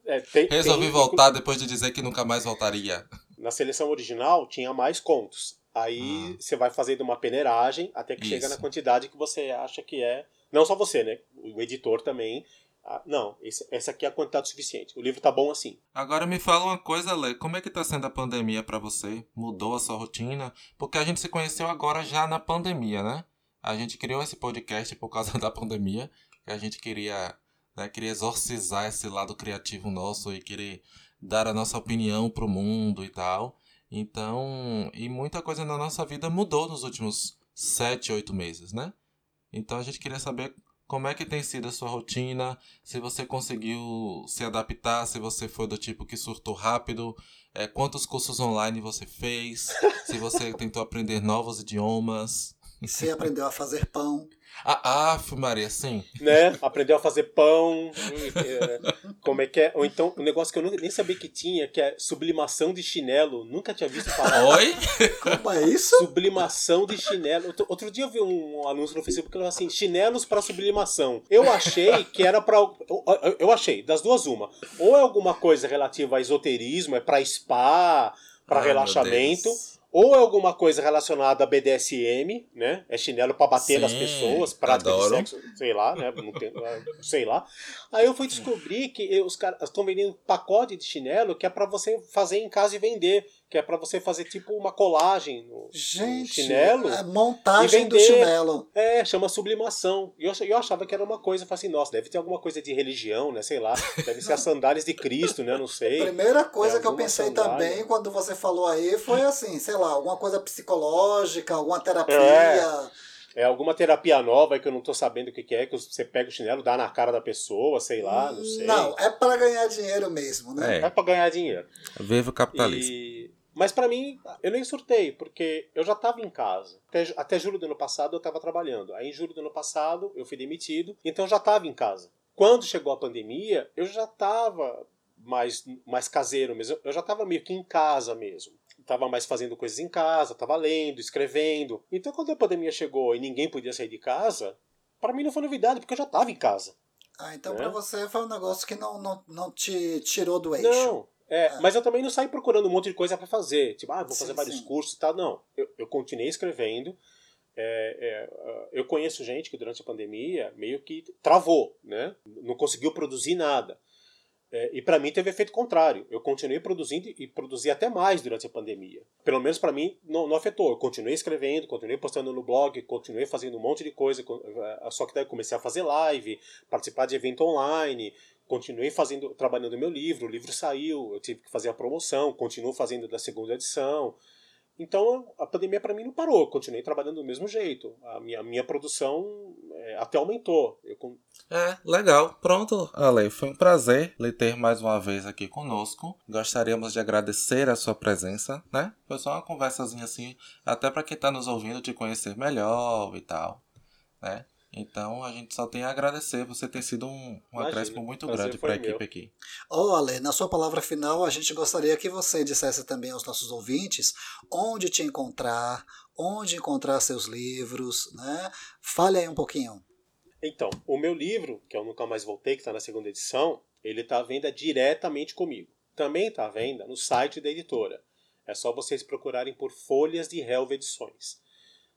é, tem- Resolvi tem- voltar depois de dizer que nunca mais voltaria. Na seleção original tinha mais contos. Aí Ah. você vai fazendo uma peneiragem até que chega Isso. na quantidade que você acha que é. Não só você, né? O editor também. Ah, não, esse- essa aqui é a quantidade suficiente. O livro tá bom assim. Agora me fala uma coisa, Lê. Como é que tá sendo a pandemia pra você? Mudou a sua rotina? Porque a gente se conheceu agora já na pandemia, né? A gente criou esse podcast por causa [LAUGHS] da pandemia, que a gente queria, né, queria exorcizar esse lado criativo nosso e querer dar a nossa opinião pro mundo e tal. Então, e muita coisa na nossa vida mudou nos últimos sete, oito meses, né? Então a gente queria saber como é que tem sido a sua rotina, se você conseguiu se adaptar, se você foi do tipo que surtou rápido, é, quantos cursos online você fez, se você [LAUGHS] tentou aprender novos idiomas. Você aprendeu a fazer pão. Ah, ah, Maria, sim. né? Aprendeu a fazer pão, é, como é que é? Ou então, um negócio que eu nunca- nem sabia que tinha, que é sublimação de chinelo. Nunca tinha visto falar. Oi? Como é isso? Sublimação de chinelo. Outro, outro dia eu vi um anúncio no Facebook que falava assim: chinelos para sublimação. Eu achei que era para. Eu, achei, das duas, uma. Ou é alguma coisa relativa a esoterismo, é para spa, para Ah, relaxamento. Ou é alguma coisa relacionada a BDSM, né? É chinelo pra bater nas Sim, pessoas, prática adoro. de sexo, sei lá, né? Tem- ah, sei lá. Aí eu fui descobrir que os caras estão vendendo pacote de chinelo que é pra você fazer em casa e vender. Que é pra você fazer tipo uma colagem no, no Gente, chinelo. é montagem e do chinelo. É, chama sublimação. E eu, eu achava que era uma coisa, eu falei assim, nossa, deve ter alguma coisa de religião, né? Sei lá. Deve ser as sandálias de Cristo, né? Não sei. Primeira coisa É, que eu pensei sandália. também quando você falou aí foi assim, sei lá, alguma coisa psicológica, alguma terapia. É. É alguma terapia nova que eu não tô sabendo o que, que é, que você pega o chinelo, dá na cara da pessoa, sei lá, não sei. Não, é para ganhar dinheiro mesmo, né? É. É pra ganhar dinheiro. Viva o capitalismo. E... Mas pra mim, eu nem surtei, porque eu já tava em casa. Até, até julho do ano passado eu tava trabalhando. Aí em julho do ano passado eu fui demitido, então eu já tava em casa. Quando chegou a pandemia, eu já tava mais, mais caseiro mesmo. Eu já tava meio que em casa mesmo. Tava mais fazendo coisas em casa, tava lendo, escrevendo. Então quando a pandemia chegou e ninguém podia sair de casa, pra mim não foi novidade, porque eu já tava em casa. Ah, então Né? pra você foi um negócio que não, não, não te tirou do eixo. Não, é, mas eu também não saí procurando um monte de coisa pra fazer. Tipo, ah, vou fazer Sim, vários sim. cursos e tal. Não, eu, eu continuei escrevendo. É, é, ah, eu conheço gente que durante a pandemia meio que travou, né? Não conseguiu produzir nada. É, e para mim teve efeito contrário. Eu continuei produzindo e produzi até mais durante a pandemia. Pelo menos para mim não, não, afetou. Eu continuei escrevendo, continuei postando no blog, continuei fazendo um monte de coisa. É, só que daí comecei a fazer live, participar de evento online, continuei fazendo, trabalhando meu livro. O livro saiu, eu tive que fazer a promoção, continuo fazendo da segunda edição. Então a pandemia para mim não parou, continuei trabalhando do mesmo jeito. A minha, a minha produção é, até aumentou. Eu... É, legal. Pronto, Ale, foi um prazer lhe ter mais uma vez aqui conosco. Gostaríamos de agradecer a sua presença, né? Foi só uma conversazinha assim, até para quem está nos ouvindo te conhecer melhor e tal, né? Então a gente só tem a agradecer você ter sido um, um acréscimo muito grande para a equipe meu. aqui. Ô, oh, Ale, na sua palavra final, a gente gostaria que você dissesse também aos nossos ouvintes onde te encontrar, onde encontrar seus livros, né? Fale aí um pouquinho. Então, o meu livro, que eu Nunca Mais Voltei, que está na segunda edição, ele está à venda diretamente comigo. Também está à venda no site da editora. É só vocês procurarem por Folhas de Relva Edições.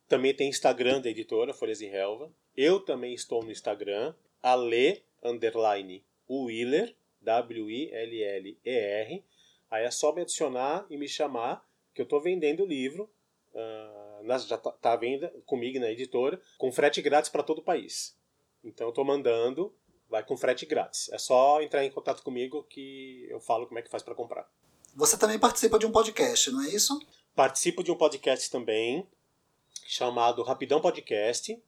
Também tem Instagram da editora, Folhas de Relva. Eu também estou no Instagram, ale, underline, Willer, W-I-L-L-E-R. Aí é só me adicionar e me chamar, que eu estou vendendo o livro. Uh, já está tá à venda comigo na editora, com frete grátis para todo o país. Então eu estou mandando, vai com frete grátis. É só entrar em contato comigo que eu falo como é que faz para comprar. Você também participa de um podcast, não é isso? Participo de um podcast também chamado Rapidão Podcast,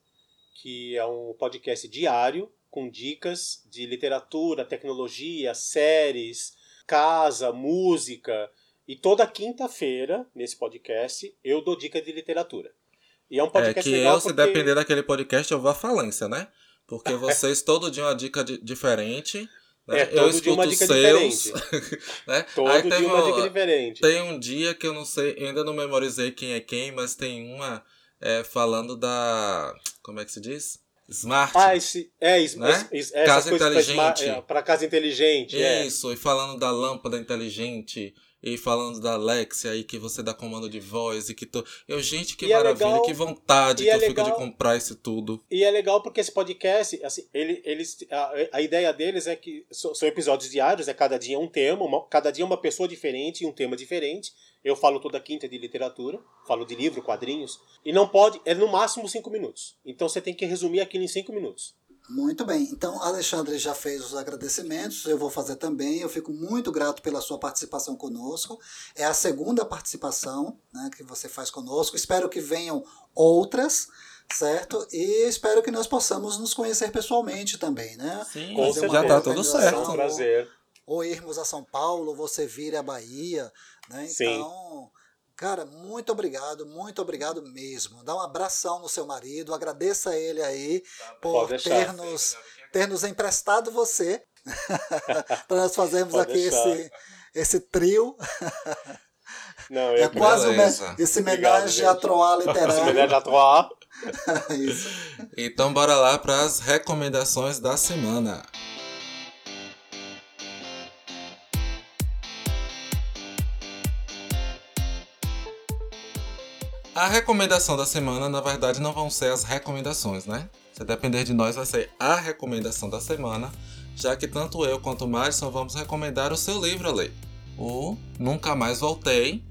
que é um podcast diário com dicas de literatura, tecnologia, séries, casa, música. E toda quinta-feira, nesse podcast, eu dou dica de literatura. E é um podcast é que eu, porque... se depender daquele podcast, eu vou à falência, né? Porque vocês todo dia uma dica de, diferente. Né? É, todo eu escuto uma dica seus, diferente. [LAUGHS] né? Todo Aí dia uma dica diferente. Tem um dia que eu não sei, ainda não memorizei quem é quem, mas tem uma é, falando da. Como é que se diz? Smart. Ah, esse, é, isso, né? casa inteligente. Para é, casa inteligente. É. Isso, é. e falando da lâmpada inteligente e falando da Alexia aí que você dá comando de voz e que tô... eu gente que e é maravilha, é legal, que vontade que é eu legal, fico de comprar isso tudo. E é legal porque esse podcast, assim, ele, eles a, a ideia deles é que são, são episódios diários, é cada dia um tema, uma, cada dia uma pessoa diferente e um tema diferente. Eu falo toda quinta de literatura, falo de livro, quadrinhos, e não pode, é no máximo cinco minutos. Então você tem que resumir aquilo em cinco minutos. Muito bem. Então, Alexandre já fez os agradecimentos, eu vou fazer também. Eu fico muito grato pela sua participação conosco. É a segunda participação né, que você faz conosco. Espero que venham outras, certo? E espero que nós possamos nos conhecer pessoalmente também, né? Sim, já está tudo certo. É um prazer. Ou irmos a São Paulo, você vir à Bahia, né? Então, Sim. Cara, muito obrigado, muito obrigado mesmo. Dá um abração no seu marido, agradeça a ele aí tá por ter nos, ter nos emprestado você [LAUGHS] para nós fazermos Pode aqui esse, esse trio. Não, é quase uma, [LAUGHS] esse homenagem a Troá literário. homenagem Troá. Então bora lá para as recomendações da semana. A recomendação da semana, na verdade, não vão ser as recomendações, né? Se depender de nós, vai ser a recomendação da semana, já que tanto eu quanto o Madison vamos recomendar o seu livro, ler. O Nunca Mais Voltei,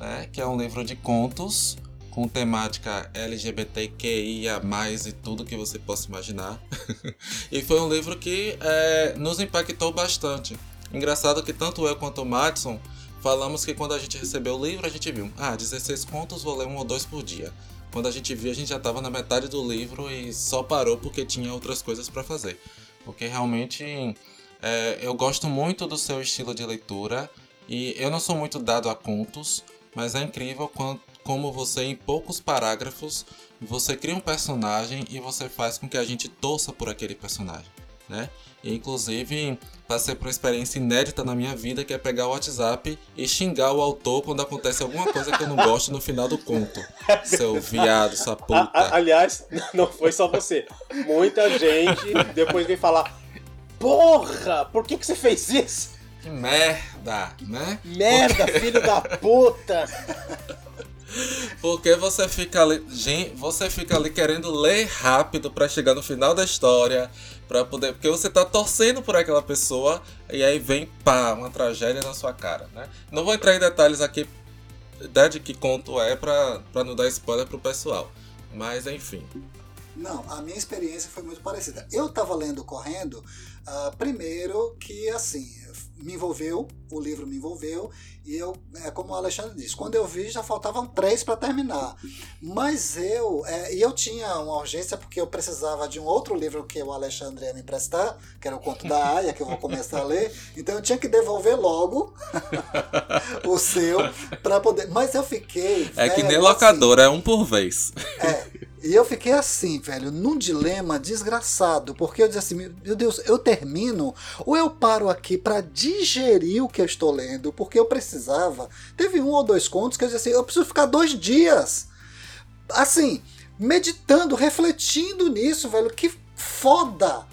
né? que é um livro de contos com temática LGBTQIA+, e tudo que você possa imaginar. [LAUGHS] e foi um livro que é, nos impactou bastante. Engraçado que tanto eu quanto o Madison Falamos que quando a gente recebeu o livro, a gente viu, ah, 16 contos, vou ler um ou dois por dia. Quando a gente viu, a gente já estava na metade do livro e só parou porque tinha outras coisas para fazer. Porque realmente é, eu gosto muito do seu estilo de leitura e eu não sou muito dado a contos, mas é incrível como você, em poucos parágrafos, você cria um personagem e você faz com que a gente torça por aquele personagem, né? E, inclusive, passei por uma experiência inédita na minha vida, que é pegar o WhatsApp e xingar o autor quando acontece alguma coisa que eu não gosto no final do conto. Seu viado, sua puta. A, a, aliás, [LAUGHS] não foi só você. Muita gente depois veio falar: Porra, por que, que você fez isso? Que merda, né? Merda, Porque... filho da puta! Porque você fica ali, gente, você fica ali querendo ler rápido para chegar no final da história, para poder, porque você tá torcendo por aquela pessoa e aí vem pá, uma tragédia na sua cara, né? Não vou entrar em detalhes aqui né, de que conto é para não dar spoiler pro pessoal. Mas enfim. Não, a minha experiência foi muito parecida. Eu estava lendo correndo, uh, primeiro que assim, me envolveu, o livro me envolveu, e eu, é como o Alexandre disse, quando eu vi já faltavam três para terminar. Mas eu, é, e eu tinha uma urgência porque eu precisava de um outro livro que o Alexandre ia me emprestar, que era o Conto da Aya, que eu vou começar a ler, então eu tinha que devolver logo [LAUGHS] o seu para poder. Mas eu fiquei. É que nem locador, assim, é um por vez. É. E eu fiquei assim, velho, num dilema desgraçado, porque eu disse assim, meu Deus, eu termino ou eu paro aqui para digerir o que eu estou lendo, porque eu precisava. Teve um ou dois contos que eu disse assim, eu preciso ficar dois dias, assim, meditando, refletindo nisso, velho, que foda!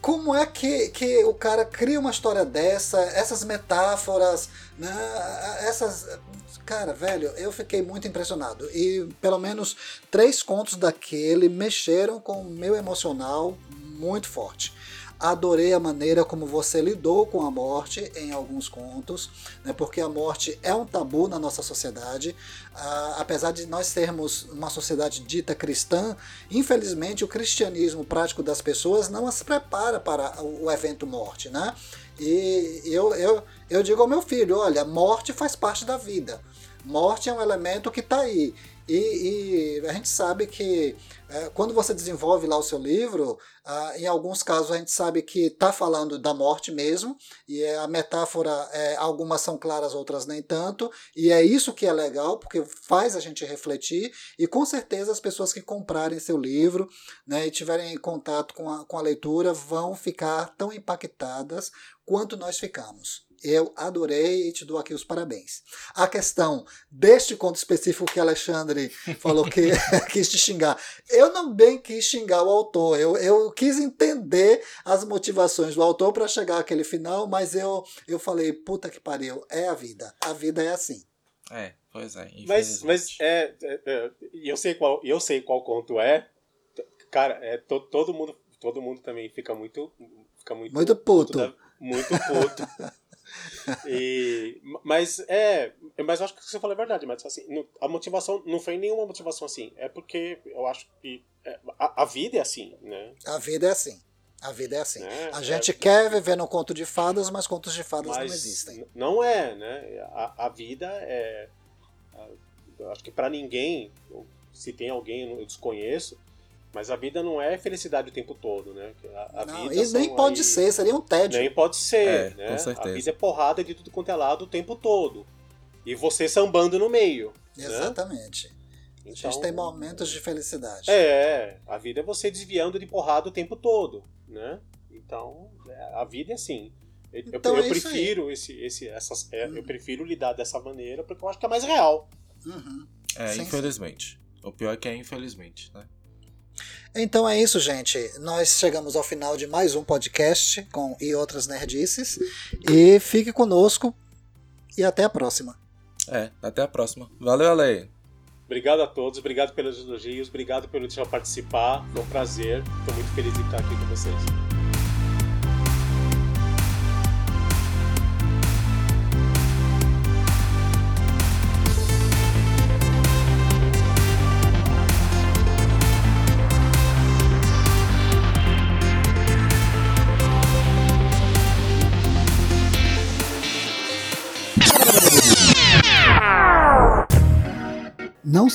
Como é que, que o cara cria uma história dessa, essas metáforas, né, essas Cara, velho, eu fiquei muito impressionado. E pelo menos três contos daquele mexeram com o meu emocional muito forte. Adorei a maneira como você lidou com a morte em alguns contos, né, porque a morte é um tabu na nossa sociedade. Ah, apesar de nós sermos uma sociedade dita cristã, infelizmente o cristianismo prático das pessoas não as prepara para o evento morte. Né? E eu, eu, eu digo ao meu filho: olha, morte faz parte da vida. Morte é um elemento que está aí. E, e, a gente sabe que é, quando você desenvolve lá o seu livro, ah, em alguns casos a gente sabe que está falando da morte mesmo, e é, a metáfora, é, algumas são claras, outras nem tanto, e é isso que é legal, porque faz a gente refletir, e com certeza as pessoas que comprarem seu livro né, e tiverem contato com a, com a leitura vão ficar tão impactadas quanto nós ficamos. Eu adorei e te dou aqui os parabéns. A questão deste conto específico que Alexandre falou que [LAUGHS] [LAUGHS] quis te xingar. Eu não bem quis xingar o autor. Eu, eu quis entender as motivações do autor para chegar àquele final, mas eu, eu falei, puta que pariu, é a vida. A vida é assim. É, pois é. Mas, mas é, é, é, eu, sei qual, eu sei qual conto é. Cara, é, to, todo, mundo, todo mundo também fica muito. Fica muito, muito puto. Muito, muito puto. e, mas é. Mas eu acho que você falou é verdade, mas assim, a motivação não foi nenhuma motivação assim. É porque eu acho que é, a, a, vida é assim, né? A vida é assim. A vida é assim. É, a gente é, quer viver no conto de fadas, mas contos de fadas não existem. Não é, né? A, a vida é. eu acho que para ninguém, se tem alguém, eu desconheço, mas a vida não é felicidade o tempo todo, né? A, a não, e nem pode aí... ser, seria um tédio. Nem pode ser, é, né? A vida é porrada de tudo quanto é lado o tempo todo. E você sambando no meio. Né? Exatamente. Né? Então, a gente então, tem momentos de felicidade. É, a vida é você desviando de porrada o tempo todo, né? Então, é, a vida é assim. Eu, então eu, eu é prefiro esse, esse, essas, é, eu prefiro lidar dessa maneira porque eu acho que é mais real. Uhum. É, sim, infelizmente. Sim. O pior é que é infelizmente, né? Então é isso, gente. Nós chegamos ao final de mais um podcast com e outras nerdices. E fique conosco e até a próxima. É, até a próxima. Valeu, Ale. Obrigado a todos, obrigado pelos elogios, obrigado pelo deixar participar. Foi um prazer. Estou muito feliz de estar aqui com vocês.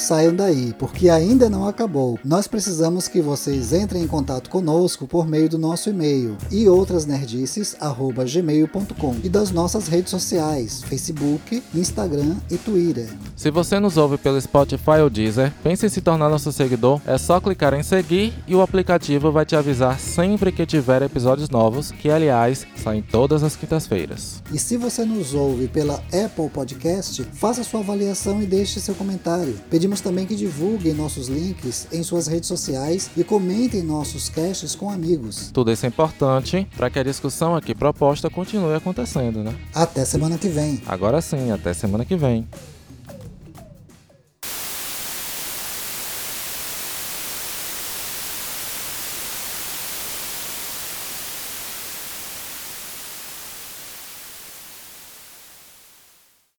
Saiam daí, porque ainda não acabou. Nós precisamos que vocês entrem em contato conosco por meio do nosso e-mail e outrasnerdices@gmail.com e das nossas redes sociais, Facebook, Instagram e Twitter. Se você nos ouve pelo Spotify ou Deezer, pense em se tornar nosso seguidor, é só clicar em seguir e o aplicativo vai te avisar sempre que tiver episódios novos, que aliás saem todas as quintas-feiras. E se você nos ouve pela Apple Podcast, faça sua avaliação e deixe seu comentário. Pedimos também que divulguem nossos links em suas redes sociais e comentem nossos casts com amigos. Tudo isso é importante para que a discussão aqui proposta continue acontecendo, né? Até semana que vem. Agora sim, até semana que vem.